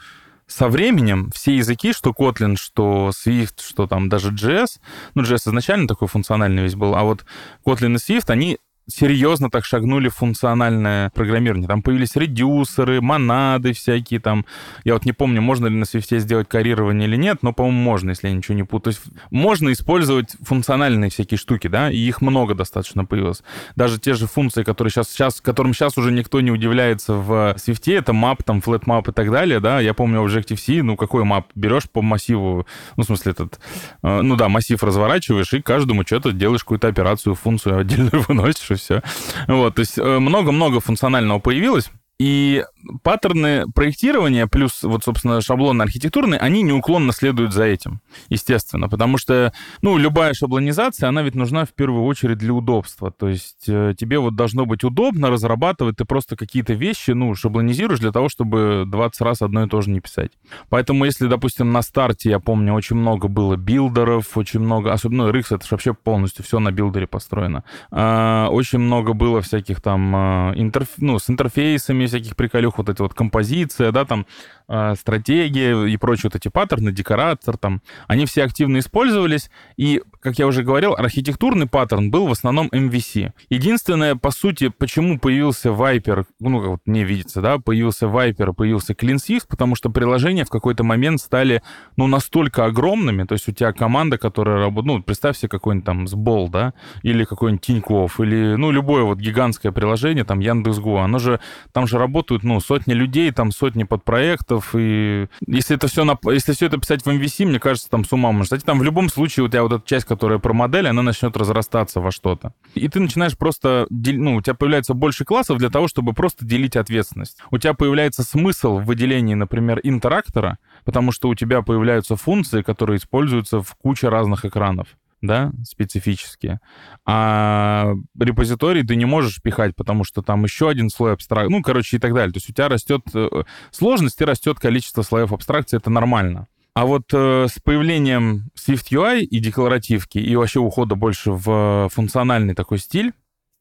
со временем все языки, что Kotlin, что Swift, что там даже JS, ну, JS изначально такой функциональный весь был, а вот Kotlin и Swift, они серьезно так шагнули в функциональное программирование. Там появились редюсеры, монады всякие там. Я вот не помню, можно ли на Swift сделать карирование или нет, но, по-моему, можно, если я ничего не путаю. То есть можно использовать функциональные всякие штуки, да, и их много достаточно появилось. Даже те же функции, которые сейчас, сейчас, которым сейчас уже никто не удивляется в Swift, это map, там, flat map и так далее, да. Я помню Objective-C, ну, какой map? Берешь по массиву, ну, в смысле, этот, э, ну да, массив разворачиваешь, и каждому что-то делаешь какую-то операцию, функцию отдельную выносишь, все. Вот, то есть э, много-много функционального появилось. И паттерны проектирования плюс вот, собственно, шаблоны архитектурные, они неуклонно следуют за этим, естественно, потому что, ну, любая шаблонизация, она ведь нужна в первую очередь для удобства, то есть э, тебе вот должно быть удобно разрабатывать, ты просто какие-то вещи, ну, шаблонизируешь для того, чтобы 20 раз одно и то же не писать. Поэтому если, допустим, на старте, я помню, очень много было builder ов, очень много, особенно ну, RX, это же вообще полностью все на builder е построено, а, очень много было всяких там а, интерф... ну, с интерфейсами, добавлением всяких приколюх, вот эти вот композиция, да, там, э, стратегия и прочие вот эти паттерны, декоратор, там, они все активно использовались, и, как я уже говорил, архитектурный паттерн был в основном MVC. Единственное, по сути, почему появился Viper, ну, как вот мне видится, да, появился Viper, появился CleanSwift, потому что приложения в какой-то момент стали, ну, настолько огромными, то есть у тебя команда, которая работает, ну, представь себе какой-нибудь там Сбол, да, или какой-нибудь Тинькофф, или, ну, любое вот гигантское приложение, там, Яндекс.Го, оно же, там же работают, ну, сотни людей, там, сотни подпроектов, и если это все, на, если все это писать в MVC, мне кажется, там с ума можно. Кстати, там в любом случае у тебя вот эта часть, которая про модель, она начнет разрастаться во что-то. И ты начинаешь просто, ну, у тебя появляется больше классов для того, чтобы просто делить ответственность. У тебя появляется смысл в выделении, например, интерактора, потому что у тебя появляются функции, которые используются в куче разных экранов да, специфические. А репозиторий ты не можешь пихать, потому что там еще один слой абстракции, ну, короче, и так далее. То есть у тебя растет э, сложность и растет количество слоев абстракции, это нормально. А вот э, с появлением Swift UI и декларативки, и вообще ухода больше в функциональный такой стиль,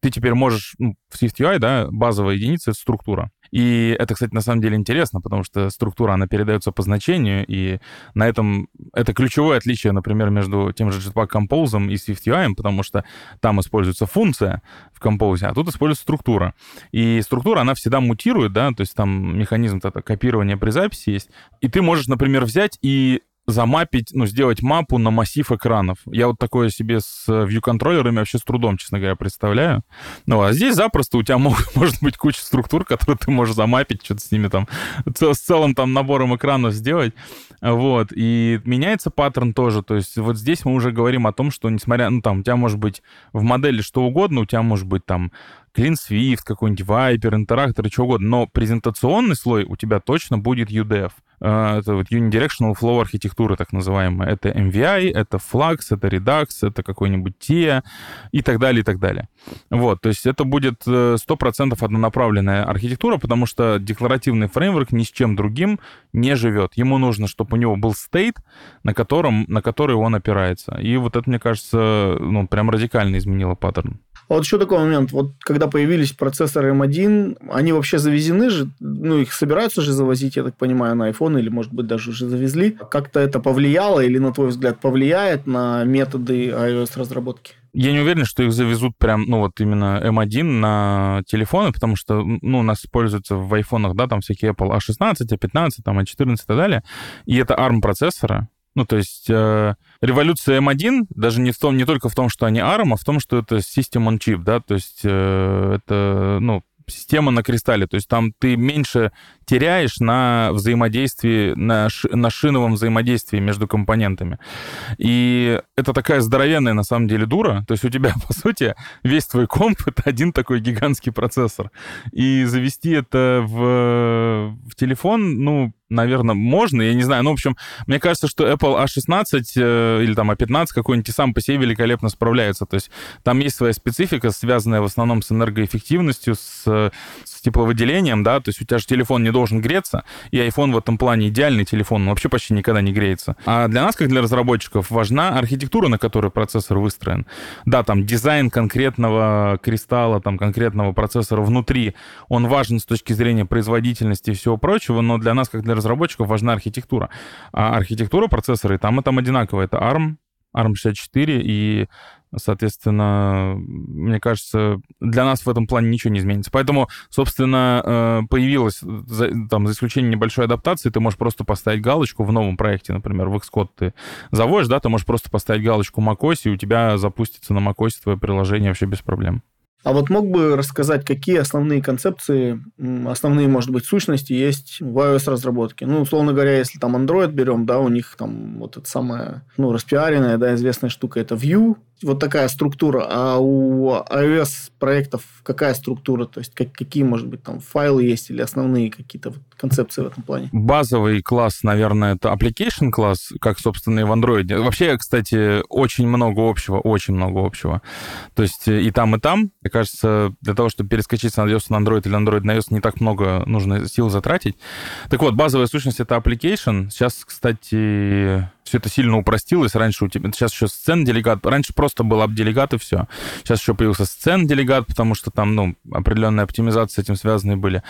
ты теперь можешь, ну, в Swift UI, да, базовая единица — это структура. И это, кстати, на самом деле интересно, потому что структура, она передается по значению, и на этом это ключевое отличие, например, между тем же Jetpack Compose и SwiftUI, потому что там используется функция в Compose, а тут используется структура. И структура, она всегда мутирует, да, то есть там механизм это копирования при записи есть. И ты можешь, например, взять и замапить, ну, сделать мапу на массив экранов. Я вот такое себе с view-контроллерами вообще с трудом, честно говоря, представляю. Ну, а здесь запросто у тебя мог, может быть куча структур, которые ты можешь замапить, что-то с ними там, с целым там набором экранов сделать. Вот. И меняется паттерн тоже. То есть вот здесь мы уже говорим о том, что несмотря, ну, там, у тебя может быть в модели что угодно, у тебя может быть там Clean Swift, какой-нибудь Viper, и что угодно, но презентационный слой у тебя точно будет UDF. А, это вот Unidirectional Flow архитектура, так называемая. Это MVI, это Flux, это Redux, это какой-нибудь TIA и так далее, и так далее. Вот, то есть это будет 100% э, однонаправленная архитектура, потому что декларативный фреймворк ни с чем другим не живет. Ему нужно, чтобы у него был стейт, на, котором, на который он опирается. И вот это, мне кажется, ну, прям радикально изменило паттерн. А вот еще такой момент. Вот когда появились процессоры M1, они вообще завезены же, ну, их собираются же завозить, я так понимаю, на iPhone или, может быть, даже уже завезли. Как-то это повлияло или, на твой взгляд, повлияет на методы iOS-разработки? Я не уверен, что их завезут прям, ну, вот именно M1 на телефоны, потому что, ну, у нас используются в айфонах, да, там всякие Apple A16, A15, там A14 и так далее. И это ARM-процессоры, ну, то есть э, революция M1 даже не, в том, не только в том, что они ARM, а в том, что это System on Chip, да, то есть э, это, ну, система на кристалле, то есть там ты меньше теряешь на взаимодействии, на, ши, на шиновом взаимодействии между компонентами. И это такая здоровенная, на самом деле, дура. То есть у тебя, по сути, весь твой комп — это один такой гигантский процессор. И завести это в, в телефон, ну, наверное, можно, я не знаю. Ну, в общем, мне кажется, что Apple A16 э, или там A15 какой-нибудь сам по себе великолепно справляется. То есть там есть своя специфика, связанная в основном с энергоэффективностью, с, с тепловыделением, да, то есть у тебя же телефон не должен греться, и iPhone в этом плане идеальный телефон, он вообще почти никогда не греется. А для нас, как для разработчиков, важна архитектура, на которой процессор выстроен. Да, там дизайн конкретного кристалла, там конкретного процессора внутри, он важен с точки зрения производительности и всего прочего, но для нас, как для разработчиков, важна архитектура. А архитектура процессора и там и там одинаковая. Это ARM, ARM64, и Соответственно, мне кажется, для нас в этом плане ничего не изменится. Поэтому, собственно, э, появилась, там, за исключением небольшой адаптации, ты можешь просто поставить галочку в новом проекте, например, в Xcode ты заводишь, да, ты можешь просто поставить галочку macOS, и у тебя запустится на macOS твое приложение вообще без проблем. А вот мог бы рассказать, какие основные концепции, основные, может быть, сущности есть в iOS-разработке? Ну, условно говоря, если там Android берем, да, у них там вот эта самая, ну, распиаренная, да, известная штука, это View, вот такая структура. А у iOS проектов какая структура? То есть как, какие, может быть, там файлы есть или основные какие-то вот концепции в этом плане? Базовый класс, наверное, это application класс, как, собственно, и в Android. Вообще, кстати, очень много общего, очень много общего. То есть и там, и там. Мне кажется, для того, чтобы перескочить с iOS на Android или Android на iOS, не так много нужно сил затратить. Так вот, базовая сущность — это application. Сейчас, кстати, Все это сильно упростилось. Раньше у тебя... Сейчас еще сцен делегат. Раньше просто был ап-делегат и все. Сейчас еще появился сцен делегат, потому что там, ну, определенные оптимизации с этим связаны были.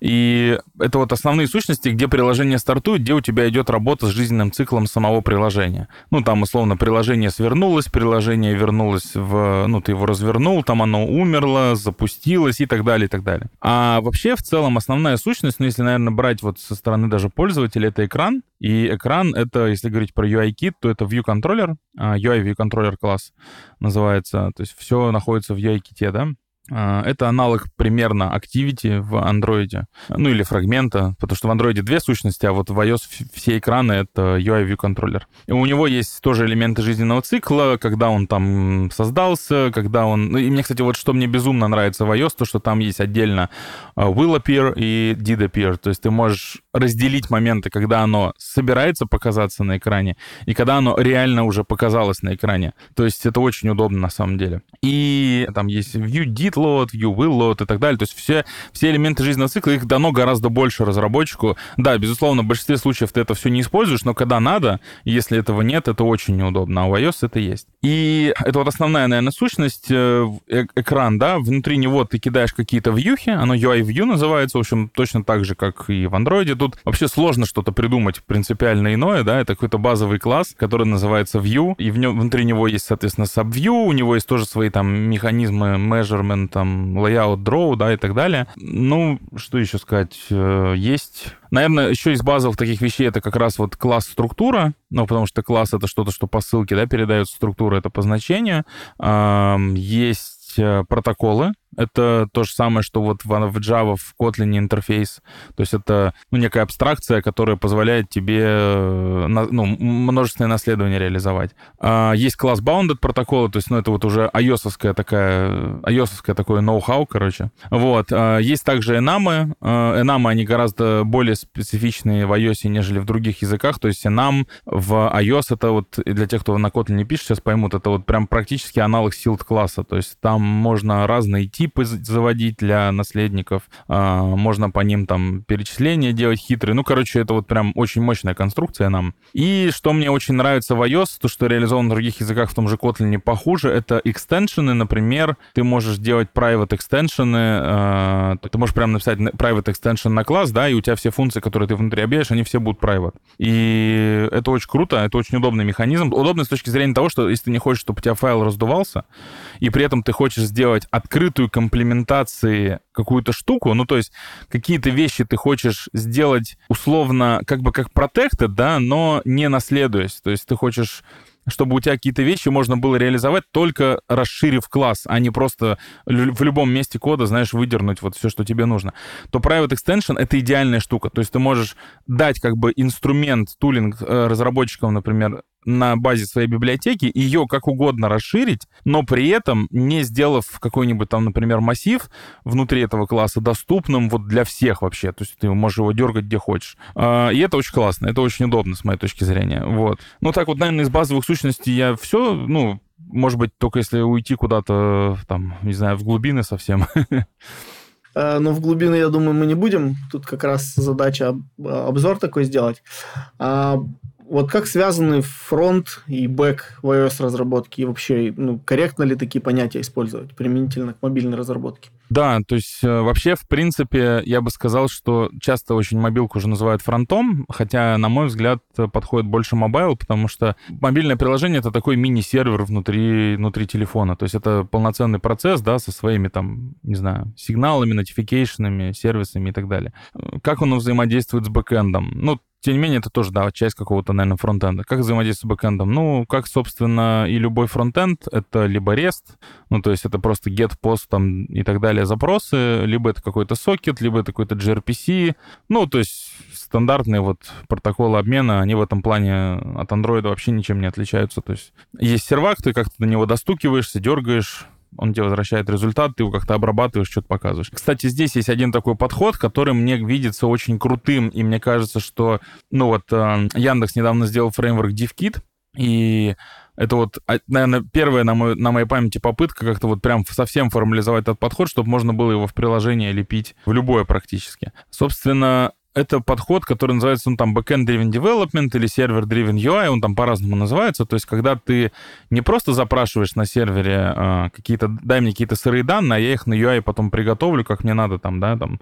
И это вот основные сущности, где приложение стартует, где у тебя идет работа с жизненным циклом самого приложения. Ну, там, условно, приложение свернулось, приложение вернулось в... Ну, ты его развернул, там оно умерло, запустилось и так далее, и так далее. А вообще, в целом, основная сущность, ну, если, наверное, брать вот со стороны даже пользователя, это экран. И экран — это, если говорить про UI-кит, то это View Controller, UI View Controller класс называется. То есть все находится в UI-ките, да? А, это аналог примерно Activity в Android, ну или фрагмента, потому что в Android две сущности, а вот в iOS все экраны — это UI View Controller. И у него есть тоже элементы жизненного цикла, когда он там создался, когда он... Ну, и мне, кстати, вот что мне безумно нравится в iOS, то, что там есть отдельно а, will appear и did appear, то есть ты можешь разделить моменты, когда оно собирается показаться на экране, и когда оно реально уже показалось на экране. То есть это очень удобно на самом деле. И там есть view did load, view will load и так далее. То есть все, все элементы жизненного цикла, их дано гораздо больше разработчику. Да, безусловно, в большинстве случаев ты это все не используешь, но когда надо, если этого нет, это очень неудобно. А у iOS это есть. И это вот основная, наверное, сущность, э, э экран, да, внутри него ты кидаешь какие-то вьюхи, оно UI View называется, в общем, точно так же, как и в Android. Тут вообще сложно что-то придумать принципиально иное, да, это какой-то базовый класс, который называется View, и в нем, внутри него есть, соответственно, SubView, у него есть тоже свои там механизмы measurement, там, layout, draw, да, и так далее. Ну, что еще сказать? Э, есть Наверное, еще из базовых таких вещей это как раз вот класс структура, ну, потому что класс это что-то, что по ссылке, да, передается структура, это по значению. Есть э, протоколы, это то же самое, что вот в Java, в Kotlin интерфейс. То есть это ну, некая абстракция, которая позволяет тебе э, ну, множественное наследование реализовать. А есть класс bounded протоколы, то есть ну, это вот уже ios такая, ios такое ноу-хау, короче. Вот. А есть также enam. А, enam, они гораздо более специфичные в iOS, нежели в других языках. То есть enam в iOS это вот, для тех, кто на Kotlin не пишет, сейчас поймут, это вот прям практически аналог sealed класса. То есть там можно разные типы заводить для наследников, а, можно по ним там перечисления делать хитрые. Ну, короче, это вот прям очень мощная конструкция нам. И что мне очень нравится в iOS, то, что реализовано в других языках, в том же Kotlin похуже, это экстеншены, например, ты можешь делать private extension, а, ты можешь прям написать private extension на класс, да, и у тебя все функции, которые ты внутри объявишь, они все будут private. И это очень круто, это очень удобный механизм. Удобный с точки зрения того, что если ты не хочешь, чтобы у тебя файл раздувался, и при этом ты хочешь сделать открытую комплементации какую-то штуку, ну, то есть какие-то вещи ты хочешь сделать условно как бы как protected, да, но не наследуясь. То есть ты хочешь чтобы у тебя какие-то вещи можно было реализовать только расширив класс, а не просто в любом месте кода, знаешь, выдернуть вот все, что тебе нужно, то Private Extension — это идеальная штука. То есть ты можешь дать как бы инструмент, тулинг э, разработчикам, например, на базе своей библиотеки, ее как угодно расширить, но при этом не сделав какой-нибудь там, например, массив внутри этого класса доступным вот для всех вообще. То есть ты можешь его дергать где хочешь. А, и это очень классно, это очень удобно с моей точки зрения. Вот. Ну так вот, наверное, из базовых сущностей я все, ну, может быть, только если уйти куда-то, там, не знаю, в глубины совсем. А, но в глубины, я думаю, мы не будем. Тут как раз задача обзор такой сделать. Вот как связаны фронт и бэк в iOS разработке и вообще ну, корректно ли такие понятия использовать применительно к мобильной разработке? Да, то есть э, вообще, в принципе, я бы сказал, что часто очень мобилку уже называют фронтом, хотя, на мой взгляд, подходит больше mobile, потому что мобильное приложение — это такой мини-сервер внутри, внутри телефона. То есть это полноценный процесс, да, со своими там, не знаю, сигналами, notification ами, сервисами и так далее. Как он взаимодействует с бэкэндом? Ну, тем не менее, это тоже, да, часть какого-то, наверное, фронтенда. Как взаимодействовать с бэкэндом? Ну, как, собственно, и любой фронтенд, это либо REST, ну, то есть это просто get, post там и так далее запросы, либо это какой-то сокет, либо это какой-то gRPC, ну, то есть стандартные вот протоколы обмена, они в этом плане от андроида вообще ничем не отличаются. То есть есть сервак, ты как-то на него достукиваешься, дергаешь, он тебе возвращает результат, ты его как-то обрабатываешь, что-то показываешь. Кстати, здесь есть один такой подход, который мне видится очень крутым, и мне кажется, что, ну вот, э, Яндекс недавно сделал фреймворк DivKit, и это вот, а, наверное, первая на, мой, на моей памяти попытка как-то вот прям совсем формализовать этот подход, чтобы можно было его в приложение лепить в любое практически. Собственно, это подход, который называется, ну, там, backend-driven development или server-driven UI, он там по-разному называется. То есть, когда ты не просто запрашиваешь на сервере э, какие-то, дай мне какие-то сырые данные, а я их на UI потом приготовлю, как мне надо, там, да, там,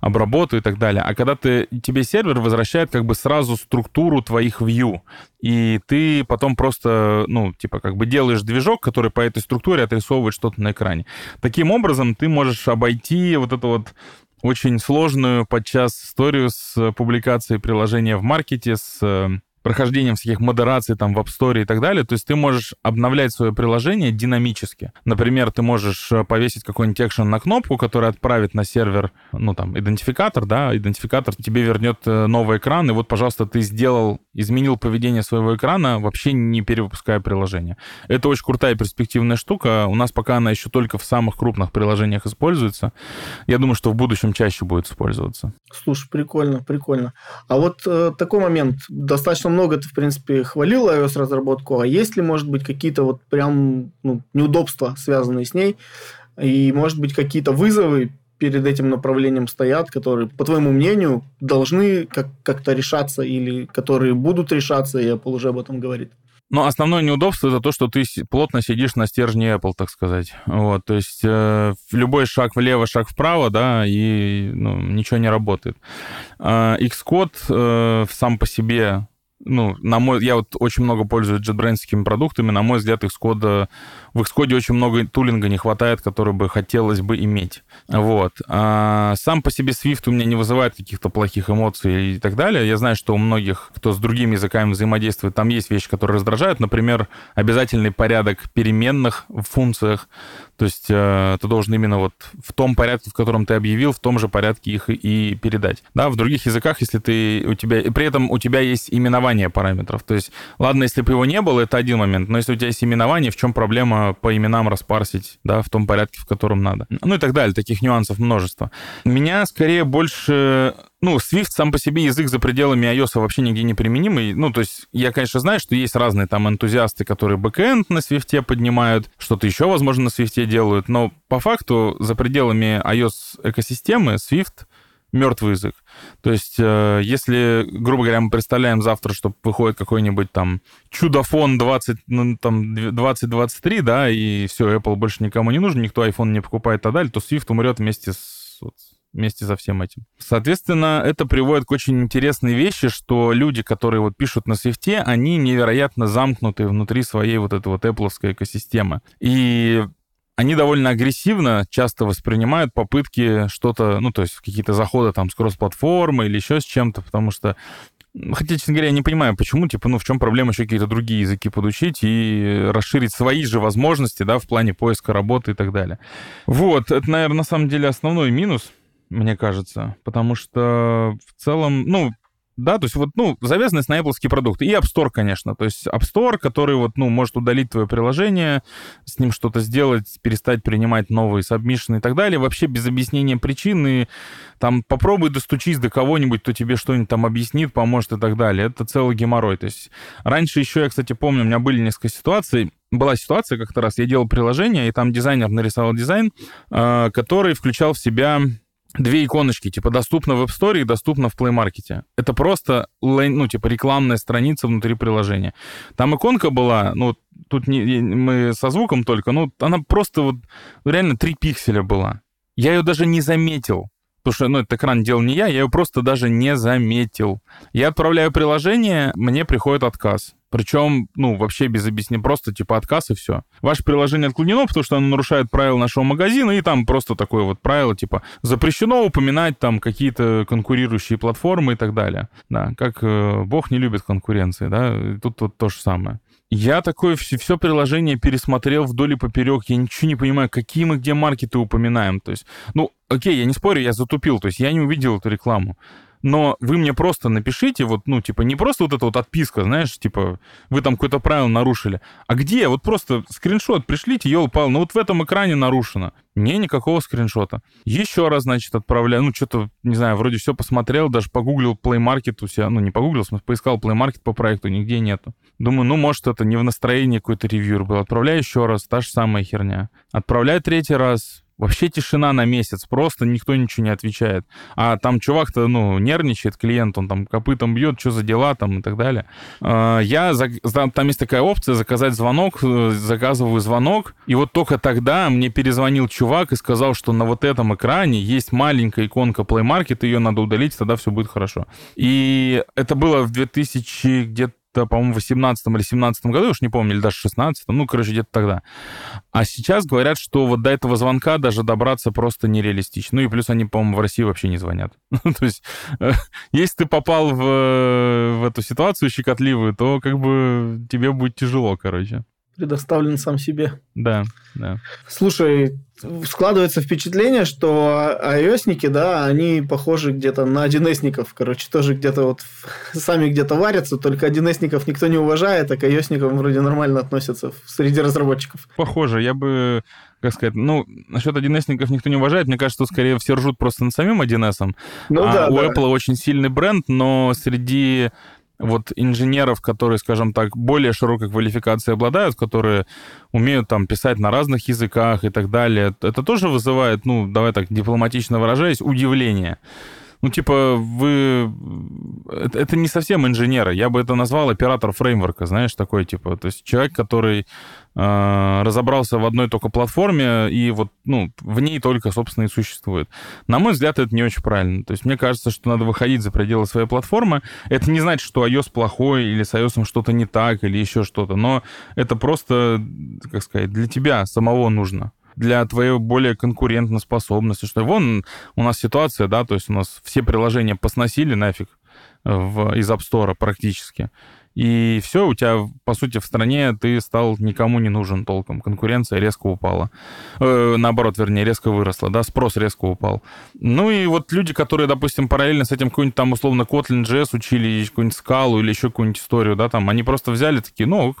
обработаю и так далее. А когда ты, тебе сервер возвращает как бы сразу структуру твоих view, и ты потом просто, ну, типа, как бы делаешь движок, который по этой структуре отрисовывает что-то на экране. Таким образом, ты можешь обойти вот это вот очень сложную подчас историю с публикацией приложения в маркете, с э, прохождением всяких модераций там в App Store и так далее. То есть ты можешь обновлять свое приложение динамически. Например, ты можешь э, повесить какой-нибудь экшен на кнопку, который отправит на сервер, ну там, идентификатор, да, идентификатор тебе вернет э, новый экран, и вот, пожалуйста, ты сделал, изменил поведение своего экрана, вообще не перевыпуская приложение. Это очень крутая перспективная штука. У нас пока она еще только в самых крупных приложениях используется. Я думаю, что в будущем чаще будет использоваться. Слушай, прикольно, прикольно. А вот э, такой момент. Достаточно много ты, в принципе, хвалил iOS-разработку, а есть ли, может быть, какие-то вот прям ну, неудобства, связанные с ней, и, может быть, какие-то вызовы перед этим направлением стоят, которые, по твоему мнению, должны как- как-то решаться или которые будут решаться, и Apple уже об этом говорит? Ну, основное неудобство это то, что ты плотно сидишь на стержне Apple, так сказать. Вот, то есть э, любой шаг влево, шаг вправо, да, и ну, ничего не работает. Э, Xcode э, сам по себе ну, на мой, я вот очень много пользуюсь JetBrains продуктами, на мой взгляд, Xcode, в Xcode очень много тулинга не хватает, который бы хотелось бы иметь. Вот. А сам по себе Swift у меня не вызывает каких-то плохих эмоций и так далее. Я знаю, что у многих, кто с другими языками взаимодействует, там есть вещи, которые раздражают. Например, обязательный порядок переменных в функциях. То есть э, ты должен именно вот в том порядке, в котором ты объявил, в том же порядке их и передать. Да, в других языках, если ты у тебя... При этом у тебя есть именование параметров. То есть, ладно, если бы его не было, это один момент, но если у тебя есть именование, в чем проблема по именам распарсить, да, в том порядке, в котором надо. Ну и так далее. Таких нюансов множество. Меня скорее больше ну, Swift сам по себе язык за пределами iOS вообще нигде не применимый. Ну, то есть я, конечно, знаю, что есть разные там энтузиасты, которые бэкэнд на Swift поднимают, что-то еще, возможно, на Swift делают, но по факту за пределами iOS экосистемы Swift мертвый язык. То есть, э, если, грубо говоря, мы представляем завтра, что выходит какой-нибудь там чудофон 20, ну, там, 2023, да, и все, Apple больше никому не нужен, никто iPhone не покупает и так далее, то Swift умрет вместе с, вот, вместе со всем этим. Соответственно, это приводит к очень интересной вещи, что люди, которые вот пишут на Swift, они невероятно замкнуты внутри своей вот этой вот Apple экосистемы. И они довольно агрессивно часто воспринимают попытки что-то, ну, то есть какие-то заходы там с кросс-платформы или еще с чем-то, потому что Хотя, честно говоря, я не понимаю, почему, типа, ну, в чем проблема еще какие-то другие языки подучить и расширить свои же возможности, да, в плане поиска работы и так далее. Вот, это, наверное, на самом деле основной минус, мне кажется, потому что в целом, ну, да, то есть вот, ну, завязанность на Apple продукты. И App Store, конечно. То есть App Store, который вот, ну, может удалить твое приложение, с ним что-то сделать, перестать принимать новые сабмишины и так далее. Вообще без объяснения причины. Там попробуй достучись до кого-нибудь, кто тебе что-нибудь там объяснит, поможет и так далее. Это целый геморрой. То есть раньше еще, я, кстати, помню, у меня были несколько ситуаций, была ситуация как-то раз, я делал приложение, и там дизайнер нарисовал дизайн, э, который включал в себя две иконочки, типа, доступно в App Store и доступно в Play Market. Это просто, ну, типа, рекламная страница внутри приложения. Там иконка была, ну, тут не, мы со звуком только, ну, она просто вот реально 3 пикселя была. Я ее даже не заметил. Потому что, ну, этот экран делал не я, я ее просто даже не заметил. Я отправляю приложение, мне приходит отказ. Причем, ну, вообще без объяснения, просто типа отказ и все. Ваше приложение отклонено, потому что оно нарушает правила нашего магазина, и там просто такое вот правило, типа, запрещено упоминать там какие-то конкурирующие платформы и так далее. Да, как э, Бог не любит конкуренции, да, тут вот то же самое. Я такое все, все приложение пересмотрел вдоль и поперек. Я ничего не понимаю, какие мы где маркеты упоминаем. То есть, ну, окей, я не спорю, я затупил. То есть я не увидел эту рекламу но вы мне просто напишите, вот, ну, типа, не просто вот эта вот отписка, знаешь, типа, вы там какое-то правило нарушили, а где? Вот просто скриншот пришлите, елпал, ну вот в этом экране нарушено. Не, никакого скриншота. Еще раз, значит, отправляю, ну, что-то, не знаю, вроде все посмотрел, даже погуглил Play Market у себя, ну, не погуглил, поискал Play Market по проекту, нигде нету. Думаю, ну, может, это не в настроении какой-то ревьюер был. Отправляю еще раз, та же самая херня. Отправляю третий раз, Вообще тишина на месяц, просто никто ничего не отвечает. А там чувак-то, ну, нервничает, клиент, он там копытом бьет, что за дела там и так далее. А, я, там есть такая опция заказать звонок, э, заказываю звонок, и вот только тогда мне перезвонил чувак и сказал, что на вот этом экране есть маленькая иконка Play Market, ее надо удалить, тогда все будет хорошо. И это было в 2000 где-то по-моему, в 18 или 17 году, уж не помню, или даже в 16 ну, короче, где-то тогда. А сейчас говорят, что вот до этого звонка даже добраться просто нереалистично. Ну и плюс они, по-моему, в России вообще не звонят. Ну, то есть, э, если ты попал в, в эту ситуацию щекотливую, то как бы тебе будет тяжело, короче предоставлен сам себе. Да, да. Слушай, складывается впечатление, что ios да, они похожи где-то на 1С-ников. Короче, тоже где-то вот сами где-то варятся, только 1С-ников никто не уважает, а к ios вроде нормально относятся среди разработчиков. Похоже, я бы как сказать, ну, насчет 1С никто не уважает. Мне кажется, что скорее все ржут просто над самим 1С. Ну, а да, у да. Apple очень сильный бренд, но среди вот инженеров, которые, скажем так, более широкой квалификацией обладают, которые умеют там писать на разных языках и так далее, это тоже вызывает, ну, давай так дипломатично выражаясь, удивление. Ну, типа, вы... Это, это не совсем инженеры. Я бы это назвал оператор фреймворка, знаешь, такой, типа. То есть человек, который э, разобрался в одной только платформе и вот, ну, в ней только, собственно, и существует. На мой взгляд, это не очень правильно. То есть мне кажется, что надо выходить за пределы своей платформы. Это не значит, что iOS плохой или с iOS что-то не так или еще что-то, но это просто, как сказать, для тебя самого нужно для твоей более конкурентоспособности. Что вон у нас ситуация, да, то есть у нас все приложения посносили нафиг в, из App Store практически и все, у тебя, по сути, в стране ты стал никому не нужен толком. Конкуренция резко упала. Э, наоборот, вернее, резко выросла, да, спрос резко упал. Ну и вот люди, которые, допустим, параллельно с этим какой-нибудь там, условно, Kotlin JS учили, какую-нибудь скалу или еще какую-нибудь историю, да, там, они просто взяли такие, ну,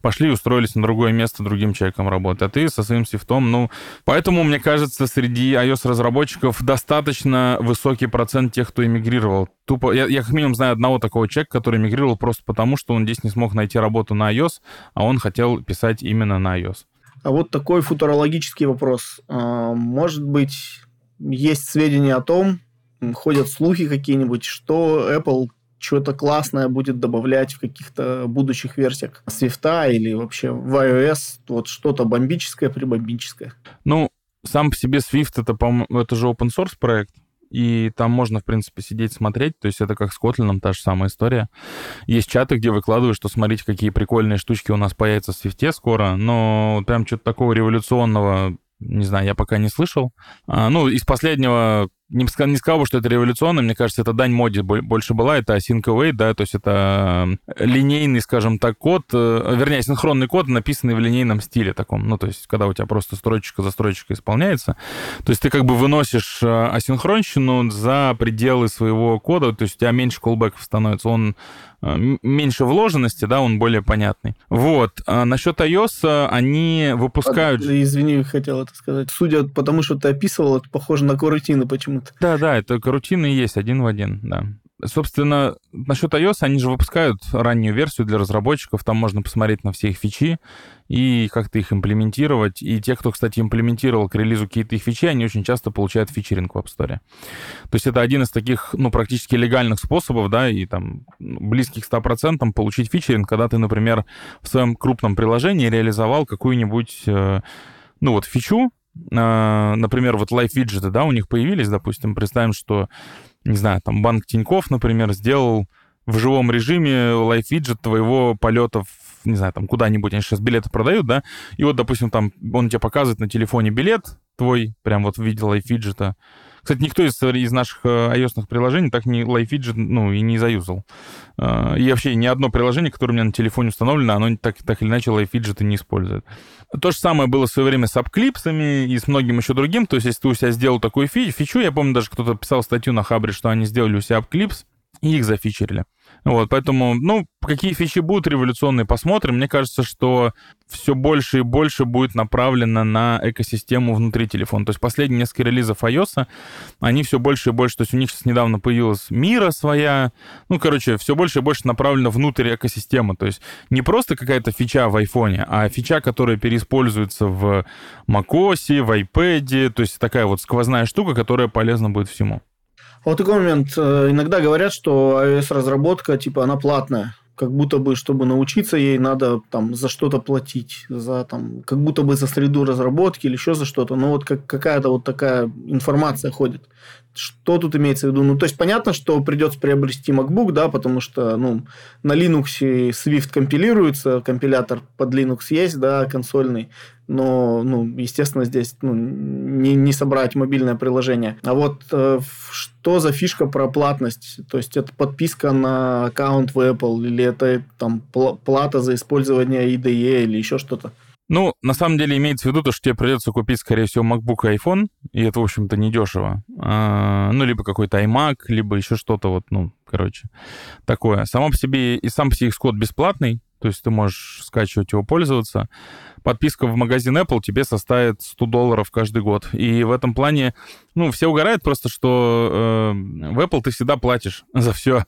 пошли, устроились на другое место другим человеком работать, а ты со своим свифтом, ну, поэтому, мне кажется, среди iOS-разработчиков достаточно высокий процент тех, кто эмигрировал. Тупо, я, я как минимум знаю одного такого человека, который эмигрировал просто потому, что он здесь не смог найти работу на iOS, а он хотел писать именно на iOS. А вот такой футурологический вопрос. А, может быть, есть сведения о том, ходят слухи какие-нибудь, что Apple что-то классное будет добавлять в каких-то будущих версиях Swift или вообще в iOS, вот что-то бомбическое, прибомбическое. Ну, сам по себе Swift это, по это же open source проект, и там можно, в принципе, сидеть, смотреть, то есть это как с Kotlin, та же самая история. Есть чаты, где выкладывают, что смотрите, какие прикольные штучки у нас появятся в Свифте скоро, но прям что-то такого революционного не знаю, я пока не слышал. А, ну, из последнего не, не сказал бы, что это революционно, мне кажется, это дань моде больше была, это async await, да, то есть это линейный, скажем так, код, э, вернее, синхронный код, написанный в линейном стиле таком, ну, то есть когда у тебя просто строчка за строчкой исполняется, то есть ты как бы выносишь э, асинхронщину за пределы своего кода, то есть у тебя меньше колбеков становится, он э, меньше вложенности, да, он более понятный. Вот. А насчет iOS они выпускают... Извини, хотел это сказать. Судя по тому, что ты описывал, это похоже на корутины почему почему-то. Да, да, это карутины и есть один в один, да. Собственно, насчет iOS, они же выпускают раннюю версию для разработчиков, там можно посмотреть на все их фичи и как-то их имплементировать. И те, кто, кстати, имплементировал к релизу какие-то их фичи, они очень часто получают фичеринг в App Store. То есть это один из таких, ну, практически легальных способов, да, и там близких к 100% получить фичеринг, когда ты, например, в своем крупном приложении реализовал какую-нибудь, э, ну, вот фичу, а, например, вот лайф-виджеты, да, у них появились, допустим, представим, что, не знаю, там банк Тиньков, например, сделал в живом режиме лайф-виджет твоего полета в, не знаю, там куда-нибудь, они сейчас билеты продают, да, и вот, допустим, там он тебе показывает на телефоне билет твой, прям вот в виде лайф-виджета, кстати, никто из, из наших э, ios приложений так не LiveWidget, ну, и не заюзал. Э, и вообще ни одно приложение, которое у меня на телефоне установлено, оно так, так или иначе LiveWidget не использует. То же самое было в свое время с апклипсами и с многим еще другим. То есть, если ты у себя сделал такую фи фичу, я помню, даже кто-то писал статью на Хабре, что они сделали у себя апклипс, и их зафичерили. Вот, поэтому, ну, какие фичи будут революционные, посмотрим. Мне кажется, что все больше и больше будет направлено на экосистему внутри телефона. То есть последние несколько релизов iOS, они все больше и больше, то есть у них сейчас недавно появилась мира своя, ну, короче, все больше и больше направлено внутрь экосистемы. То есть не просто какая-то фича в айфоне, а фича, которая переиспользуется в macOS, в iPad, то есть такая вот сквозная штука, которая полезна будет всему. Вот такой момент. Э, иногда говорят, что iOS-разработка, типа, она платная как будто бы, чтобы научиться ей, надо там за что-то платить, за там, как будто бы за среду разработки или еще за что-то. Но вот как, какая-то вот такая информация ходит. Что тут имеется в виду? Ну, то есть, понятно, что придется приобрести MacBook, да, потому что, ну, на Linux Swift компилируется, компилятор под Linux есть, да, консольный, но, ну, естественно, здесь ну, не, не собрать мобильное приложение. А вот э, что за фишка про платность? То есть, это подписка на аккаунт в Apple или это там плата за использование IDE или еще что-то? Ну, на самом деле имеется в виду то, что тебе придется купить, скорее всего, MacBook и iPhone, и это, в общем-то, недешево. А, ну, либо какой-то iMac, либо еще что-то вот, ну, короче, такое. Само по себе и сам CX-код бесплатный, то есть ты можешь скачивать его, пользоваться подписка в магазин Apple тебе составит 100 долларов каждый год. И в этом плане, ну, все угорают просто, что э, в Apple ты всегда платишь за все.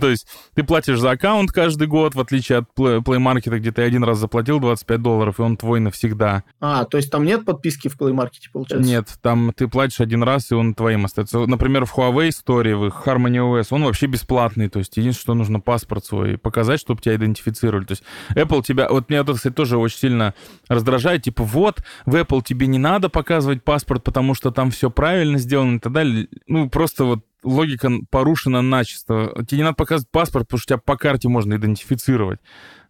То есть ты платишь за аккаунт каждый год, в отличие от Play Market, где ты один раз заплатил 25 долларов, и он твой навсегда. А, то есть там нет подписки в Play Market, получается? Нет, там ты платишь один раз, и он твоим остается. Например, в Huawei Store, в Harmony OS, он вообще бесплатный. То есть единственное, что нужно паспорт свой показать, чтобы тебя идентифицировали. То есть Apple тебя... Вот меня это, кстати, тоже очень сильно раздражает, типа, вот, в Apple тебе не надо показывать паспорт, потому что там все правильно сделано и так далее. Ну, просто вот логика порушена начисто. Тебе не надо показывать паспорт, потому что тебя по карте можно идентифицировать.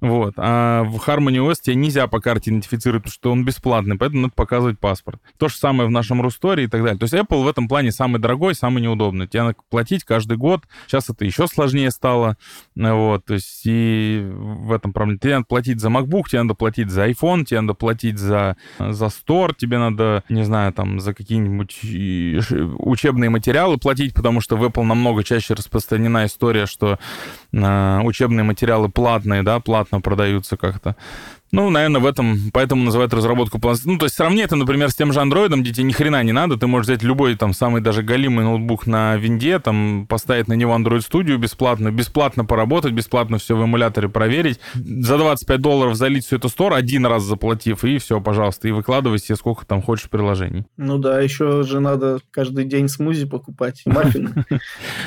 Вот. А в Harmony OS тебе нельзя по карте идентифицировать, потому что он бесплатный, поэтому надо показывать паспорт. То же самое в нашем Русторе и так далее. То есть Apple в этом плане самый дорогой, самый неудобный. Тебе надо платить каждый год. Сейчас это еще сложнее стало. Вот. То есть и в этом проблема. Тебе надо платить за MacBook, тебе надо платить за iPhone, тебе надо платить за, за Store, тебе надо, не знаю, там, за какие-нибудь учебные материалы платить, потому что в Apple намного чаще распространена история, что э, учебные материалы платные, да, платные бесплатно продаются как-то. Ну, наверное, в этом, поэтому называют разработку Ну, то есть сравни это, например, с тем же андроидом, где тебе ни хрена не надо, ты можешь взять любой там самый даже галимый ноутбук на винде, там поставить на него Android Studio бесплатно, бесплатно поработать, бесплатно все в эмуляторе проверить, за 25 долларов залить все это стор, один раз заплатив, и все, пожалуйста, и выкладывай себе сколько там хочешь приложений. Ну да, еще же надо каждый день смузи покупать, маффины.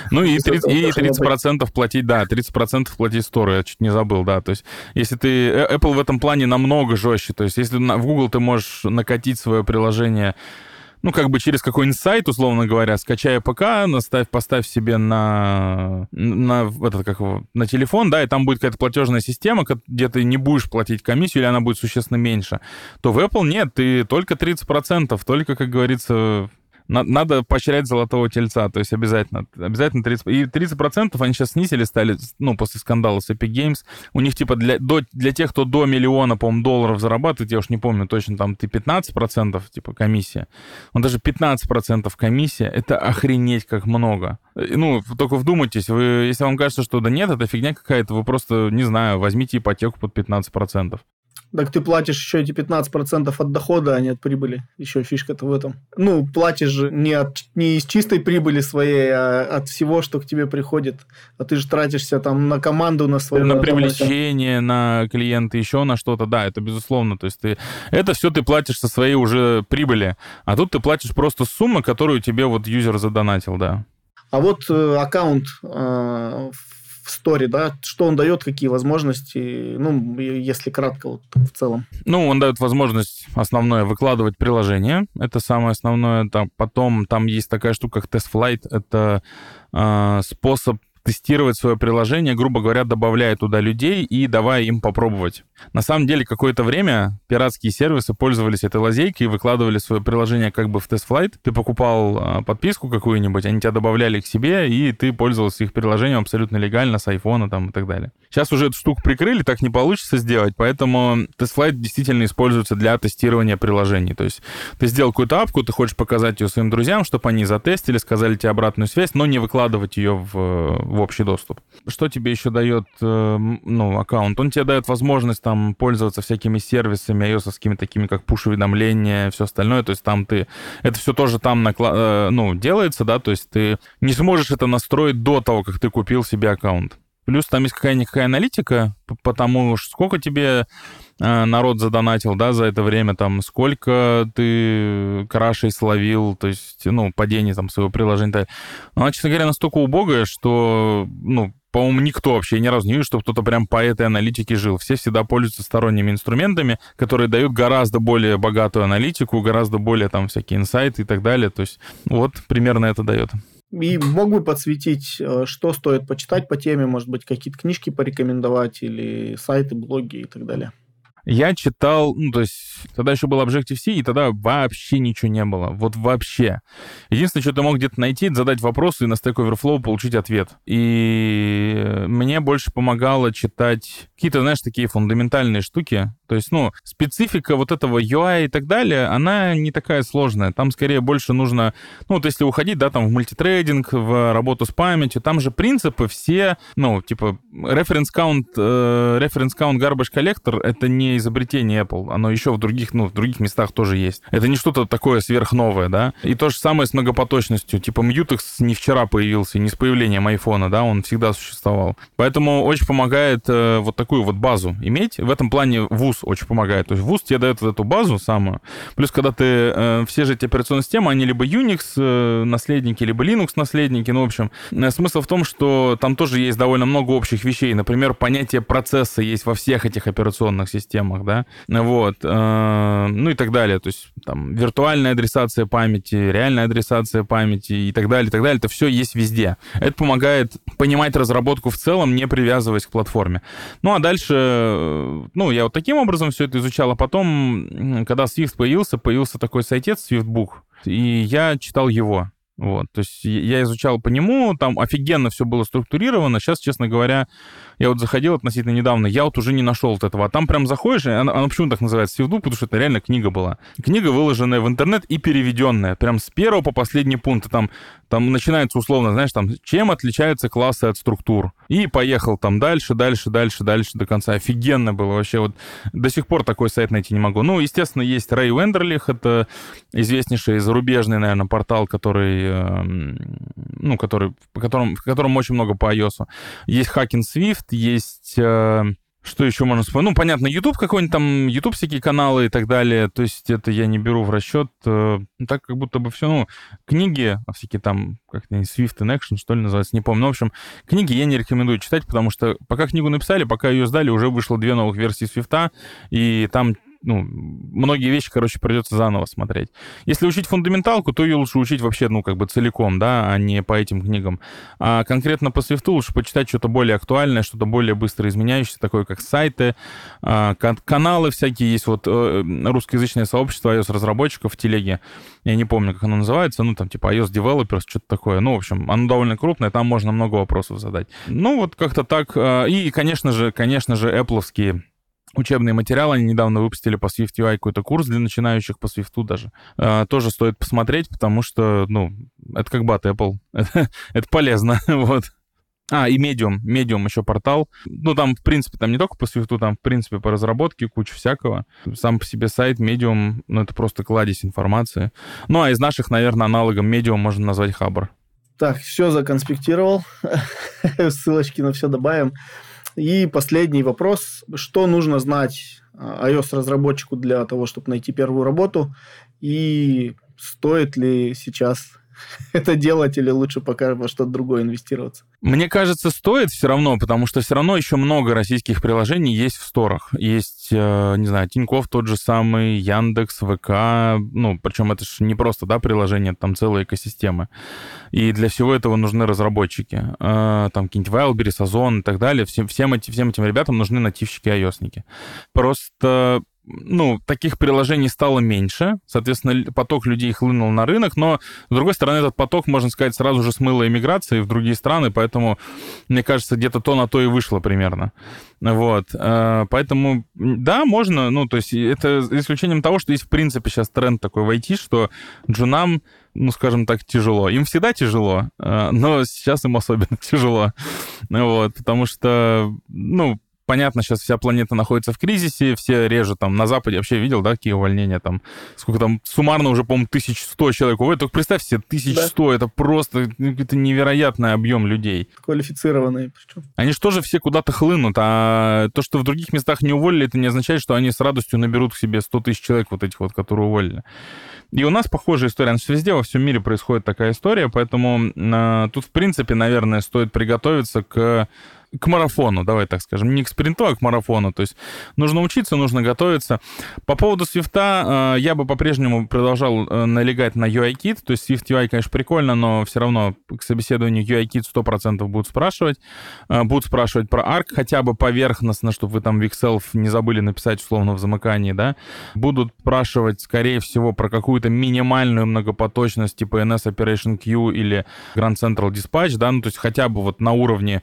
Ну и 30% платить, да, 30% платить стору, я чуть не забыл, да, то есть если ты, э, Apple в этом плане плане намного жестче. То есть, если в Google ты можешь накатить свое приложение ну, как бы через какой-нибудь сайт, условно говоря, скачая ПК, наставь, поставь себе на, на, этот, как его, на телефон, да, и там будет какая-то платежная система, где ты не будешь платить комиссию, или она будет существенно меньше, то в Apple нет, ты только 30%, только, как говорится, надо поощрять золотого тельца, то есть обязательно, обязательно 30%. И 30% они сейчас снизили, стали, ну, после скандала с Epic Games. У них, типа, для, до, для тех, кто до миллиона, по-моему, долларов зарабатывает, я уж не помню точно, там, ты 15%, типа, комиссия. Он даже 15% комиссия, это охренеть как много. Ну, только вдумайтесь, вы, если вам кажется, что да нет, это фигня какая-то, вы просто, не знаю, возьмите ипотеку под 15%. Так ты платишь еще эти 15% от дохода, а не от прибыли. Еще фишка-то в этом. Ну, платишь же не, от, не из чистой прибыли своей, а от всего, что к тебе приходит. А ты же тратишься там на команду, на свою... На привлечение, на клиента, еще на что-то. Да, это безусловно. То есть ты... это все ты платишь со своей уже прибыли. А тут ты платишь просто сумму, которую тебе вот юзер задонатил, да. А вот э, аккаунт э, в сторе, да, что он дает, какие возможности, ну, если кратко вот в целом. Ну, он дает возможность основное выкладывать приложение, это самое основное, там, потом там есть такая штука, как TestFlight, это э, способ тестировать свое приложение, грубо говоря, добавляя туда людей и давая им попробовать. На самом деле, какое-то время пиратские сервисы пользовались этой лазейкой и выкладывали свое приложение как бы в тест-флайт. Ты покупал а, подписку какую-нибудь, они тебя добавляли к себе, и ты пользовался их приложением абсолютно легально с айфона там и так далее. Сейчас уже эту штуку прикрыли, так не получится сделать, поэтому тест-флайт действительно используется для тестирования приложений. То есть ты сделал какую-то апку, ты хочешь показать ее своим друзьям, чтобы они затестили, сказали тебе обратную связь, но не выкладывать ее в, в общий доступ. Что тебе еще дает э, ну, аккаунт? Он тебе дает возможность там пользоваться всякими сервисами ios такими как push-уведомления, все остальное. То есть там ты... Это все тоже там накла... Э, ну, делается, да, то есть ты не сможешь это настроить до того, как ты купил себе аккаунт. Плюс там есть какая-никакая аналитика, потому сколько тебе народ задонатил, да, за это время, там, сколько ты крашей словил, то есть, ну, падение там своего приложения. Она, честно говоря, настолько убогая, что, ну, по-моему, никто вообще ни разу не видел, чтобы кто-то прям по этой аналитике жил. Все всегда пользуются сторонними инструментами, которые дают гораздо более богатую аналитику, гораздо более там всякие инсайты и так далее. То есть вот примерно это дает. И мог бы подсветить, э, что стоит почитать по теме, может быть, какие-то книжки порекомендовать или сайты, блоги и так далее. Я читал, ну, то есть, тогда еще был Objective-C, и тогда вообще ничего не было. Вот вообще. Единственное, что ты мог где-то найти, задать вопрос и на Stack Overflow получить ответ. И мне больше помогало читать какие-то, знаешь, такие фундаментальные штуки. То есть, ну, специфика вот этого UI и так далее, она не такая сложная. Там скорее больше нужно, ну, вот если уходить, да, там в мультитрейдинг, в работу с памятью, там же принципы все, ну, типа, reference count, э, reference count garbage collector — это не изобретение Apple, оно еще в других, ну, в других местах тоже есть. Это не что-то такое сверхновое, да. И то же самое с многопоточностью. Типа Mutex не вчера появился, не с появлением айфона, да, он всегда существовал. Поэтому очень помогает э, вот такую вот базу иметь. В этом плане вуз очень помогает. То есть вуз тебе дает вот эту базу самую. Плюс, когда ты... Э, все же эти операционные системы, они либо Unix э, наследники, либо Linux наследники. Ну, в общем, э, смысл в том, что там тоже есть довольно много общих вещей. Например, понятие процесса есть во всех этих операционных системах системах, да, вот, э, ну и так далее, то есть там виртуальная адресация памяти, реальная адресация памяти и так далее, и так далее, это все есть везде. Это помогает понимать разработку в целом, не привязываясь к платформе. Ну а дальше, э, ну я вот таким образом все это изучал, а потом, когда Swift появился, появился такой сайтец Swiftbook, и я читал его. Вот, то есть я изучал по нему, там офигенно все было структурировано. Сейчас, честно говоря, я вот заходил относительно недавно, я вот уже не нашел вот этого. А там прям заходишь, она, она почему так называется Сивду, потому что это реально книга была. Книга, выложенная в интернет и переведенная, прям с первого по последний пункт. Там, там начинается условно, знаешь, там, чем отличаются классы от структур. И поехал там дальше, дальше, дальше, дальше до конца. Офигенно было вообще. Вот до сих пор такой сайт найти не могу. Ну, естественно, есть Рэй Вендерлих, это известнейший зарубежный, наверное, портал, который, ну, который, по которому, в котором очень много по iOS. Есть Hacking Swift, есть... Э, что еще можно вспомнить? Ну, понятно, YouTube какой-нибудь там, YouTube всякие каналы и так далее. То есть это я не беру в расчет. Э, так как будто бы все, ну, книги, а всякие там, как-то Swift in Action, что ли, называется, не помню. Ну, в общем, книги я не рекомендую читать, потому что пока книгу написали, пока ее сдали, уже вышло две новых версии Swift, и там ну, многие вещи, короче, придется заново смотреть. Если учить фундаменталку, то ее лучше учить вообще, ну, как бы целиком, да, а не по этим книгам. А конкретно по свифту лучше почитать что-то более актуальное, что-то более быстро изменяющееся, такое как сайты, а, каналы всякие есть, вот э, русскоязычное сообщество iOS-разработчиков в телеге, я не помню, как оно называется, ну, там, типа iOS Developers, что-то такое. Ну, в общем, оно довольно крупное, там можно много вопросов задать. Ну, вот как-то так. А, и, конечно же, конечно же, Apple учебные материалы. Они недавно выпустили по Swift какой-то курс для начинающих по Swift даже. А, тоже стоит посмотреть, потому что, ну, это как бы от Apple. это, это полезно, вот. А, и Medium. Medium еще портал. Ну, там, в принципе, там не только по Swift, там, в принципе, по разработке куча всякого. Сам по себе сайт Medium, ну, это просто кладезь информации. Ну, а из наших, наверное, аналогом Medium можно назвать Хабр. Так, все законспектировал. Ссылочки на все добавим. И последний вопрос. Что нужно знать а, iOS-разработчику для того, чтобы найти первую работу? И стоит ли сейчас это делать или лучше пока во что-то другое инвестироваться? Мне кажется, стоит все равно, потому что все равно еще много российских приложений есть в сторах. Есть, э, не знаю, Тиньков тот же самый, Яндекс, ВК, ну, причем это же не просто, да, приложение, там целая экосистема. И для всего этого нужны разработчики. Э, там какие-нибудь Wildberries, Озон и так далее. Всем, всем, эти, всем этим ребятам нужны нативщики, айосники. Просто ну, таких приложений стало меньше, соответственно, поток людей хлынул на рынок, но, с другой стороны, этот поток, можно сказать, сразу же смыло иммиграции в другие страны, поэтому, мне кажется, где-то то на то и вышло примерно. Вот, э, поэтому, да, можно, ну, то есть это за исключением того, что есть, в принципе, сейчас тренд такой в IT, что джунам, ну, скажем так, тяжело. Им всегда тяжело, э, но сейчас им особенно тяжело, вот, потому что, ну, понятно, сейчас вся планета находится в кризисе, все режут там на Западе. Вообще видел, да, какие увольнения там? Сколько там, суммарно уже, по-моему, 1100 человек уволят. Только представь себе, 1100, да. это просто ну, это невероятный объем людей. Квалифицированные причем. Они же тоже все куда-то хлынут, а то, что в других местах не уволили, это не означает, что они с радостью наберут к себе 100 тысяч человек вот этих вот, которые уволили. И у нас похожая история. Значит, везде во всем мире происходит такая история, поэтому э, тут, в принципе, наверное, стоит приготовиться к к марафону, давай так скажем, не к спринту, а к марафону. То есть нужно учиться, нужно готовиться. По поводу Swift э, я бы по-прежнему продолжал э, налегать на UI-кит. То есть Swift UI, конечно, прикольно, но все равно к собеседованию UI-кит 100% будут спрашивать. Э, будут спрашивать про ARC хотя бы поверхностно, чтобы вы там в Excel не забыли написать условно в замыкании, да. Будут спрашивать, скорее всего, про какую-то минимальную многопоточность типа NS Operation Queue или Grand Central Dispatch, да, ну то есть хотя бы вот на уровне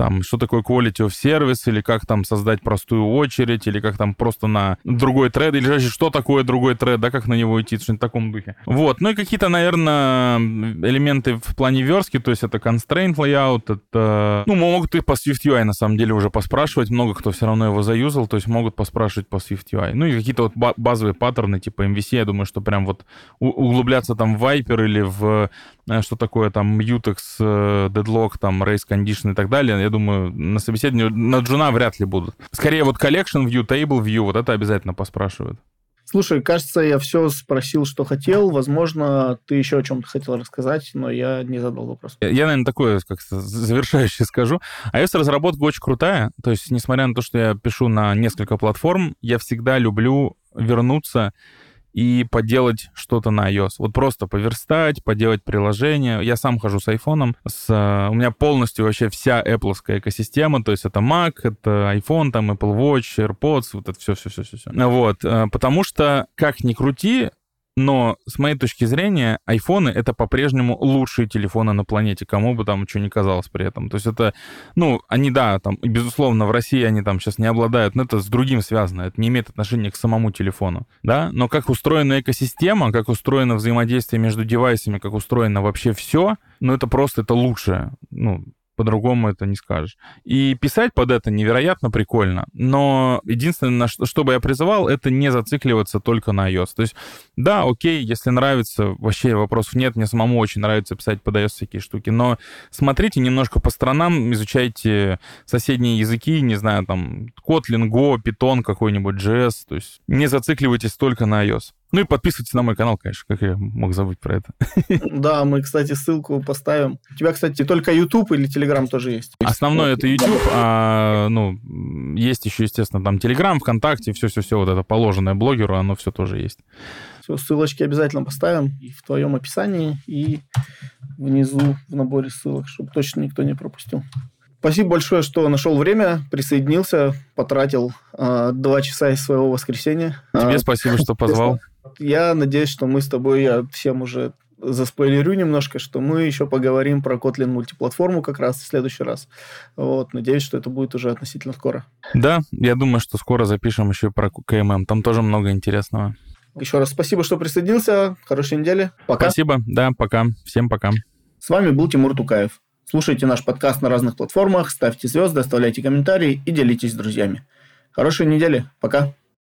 там что такое quality of service, или как там создать простую очередь, или как там просто на другой тред, или же что такое другой тред, да, как на него идти, что-нибудь в таком духе. Вот, ну и какие-то, наверное, элементы в плане верстки, то есть это constraint layout, это... Ну, могут и по Swift UI, на самом деле, уже поспрашивать, много кто все равно его заюзал, то есть могут поспрашивать по Swift UI. Ну и какие-то вот базовые паттерны, типа MVC, я думаю, что прям вот углубляться там в Viper или в э, что такое там Mutex, э, Deadlock, там Race Condition и так далее, я думаю, на собеседовании на джуна вряд ли будут. Скорее вот collection view, table view, вот это обязательно поспрашивают. Слушай, кажется, я все спросил, что хотел. Возможно, ты еще о чем-то хотел рассказать, но я не задал вопрос. Я, я наверное, такое как завершающее скажу. iOS-разработка очень крутая. То есть, несмотря на то, что я пишу на несколько платформ, я всегда люблю вернуться и поделать что-то на iOS. Вот просто поверстать, поделать приложение. Я сам хожу с айфоном. С, у меня полностью вообще вся Apple экосистема. То есть это Mac, это iPhone, там Apple Watch, AirPods, вот это все-все-все-все. Вот. Э, потому что, как ни крути, но с моей точки зрения, айфоны — это по-прежнему лучшие телефоны на планете, кому бы там что ни казалось при этом. То есть это, ну, они, да, там, безусловно, в России они там сейчас не обладают, но это с другим связано, это не имеет отношения к самому телефону, да, но как устроена экосистема, как устроено взаимодействие между девайсами, как устроено вообще все, ну, это просто, это лучшее, ну, по-другому это не скажешь. И писать под это невероятно прикольно, но единственное, на что, что бы я призывал, это не зацикливаться только на iOS. То есть, да, окей, если нравится, вообще вопросов нет, мне самому очень нравится писать под iOS всякие штуки, но смотрите немножко по сторонам, изучайте соседние языки, не знаю, там, Kotlin, Go, Python какой-нибудь, JS, то есть не зацикливайтесь только на iOS. Ну и подписывайтесь на мой канал, конечно, как я мог забыть про это. Да, мы, кстати, ссылку поставим. У тебя, кстати, только YouTube или Telegram тоже есть? Основной это YouTube, а ну, есть еще, естественно, там Telegram, ВКонтакте, все-все-все, вот это положенное блогеру, оно все тоже есть. Все, ссылочки обязательно поставим и в твоем описании, и внизу в наборе ссылок, чтобы точно никто не пропустил. Спасибо большое, что нашел время, присоединился, потратил э, два часа из своего воскресенья. Тебе а, спасибо, что позвал. Я надеюсь, что мы с тобой, я всем уже заспойлерю немножко, что мы еще поговорим про Kotlin мультиплатформу как раз в следующий раз. Вот, надеюсь, что это будет уже относительно скоро. Да, я думаю, что скоро запишем еще про КММ. Там тоже много интересного. Еще раз спасибо, что присоединился. Хорошей недели. Пока. Спасибо. Да, пока. Всем пока. С вами был Тимур Тукаев. Слушайте наш подкаст на разных платформах, ставьте звезды, оставляйте комментарии и делитесь с друзьями. Хорошей недели. Пока.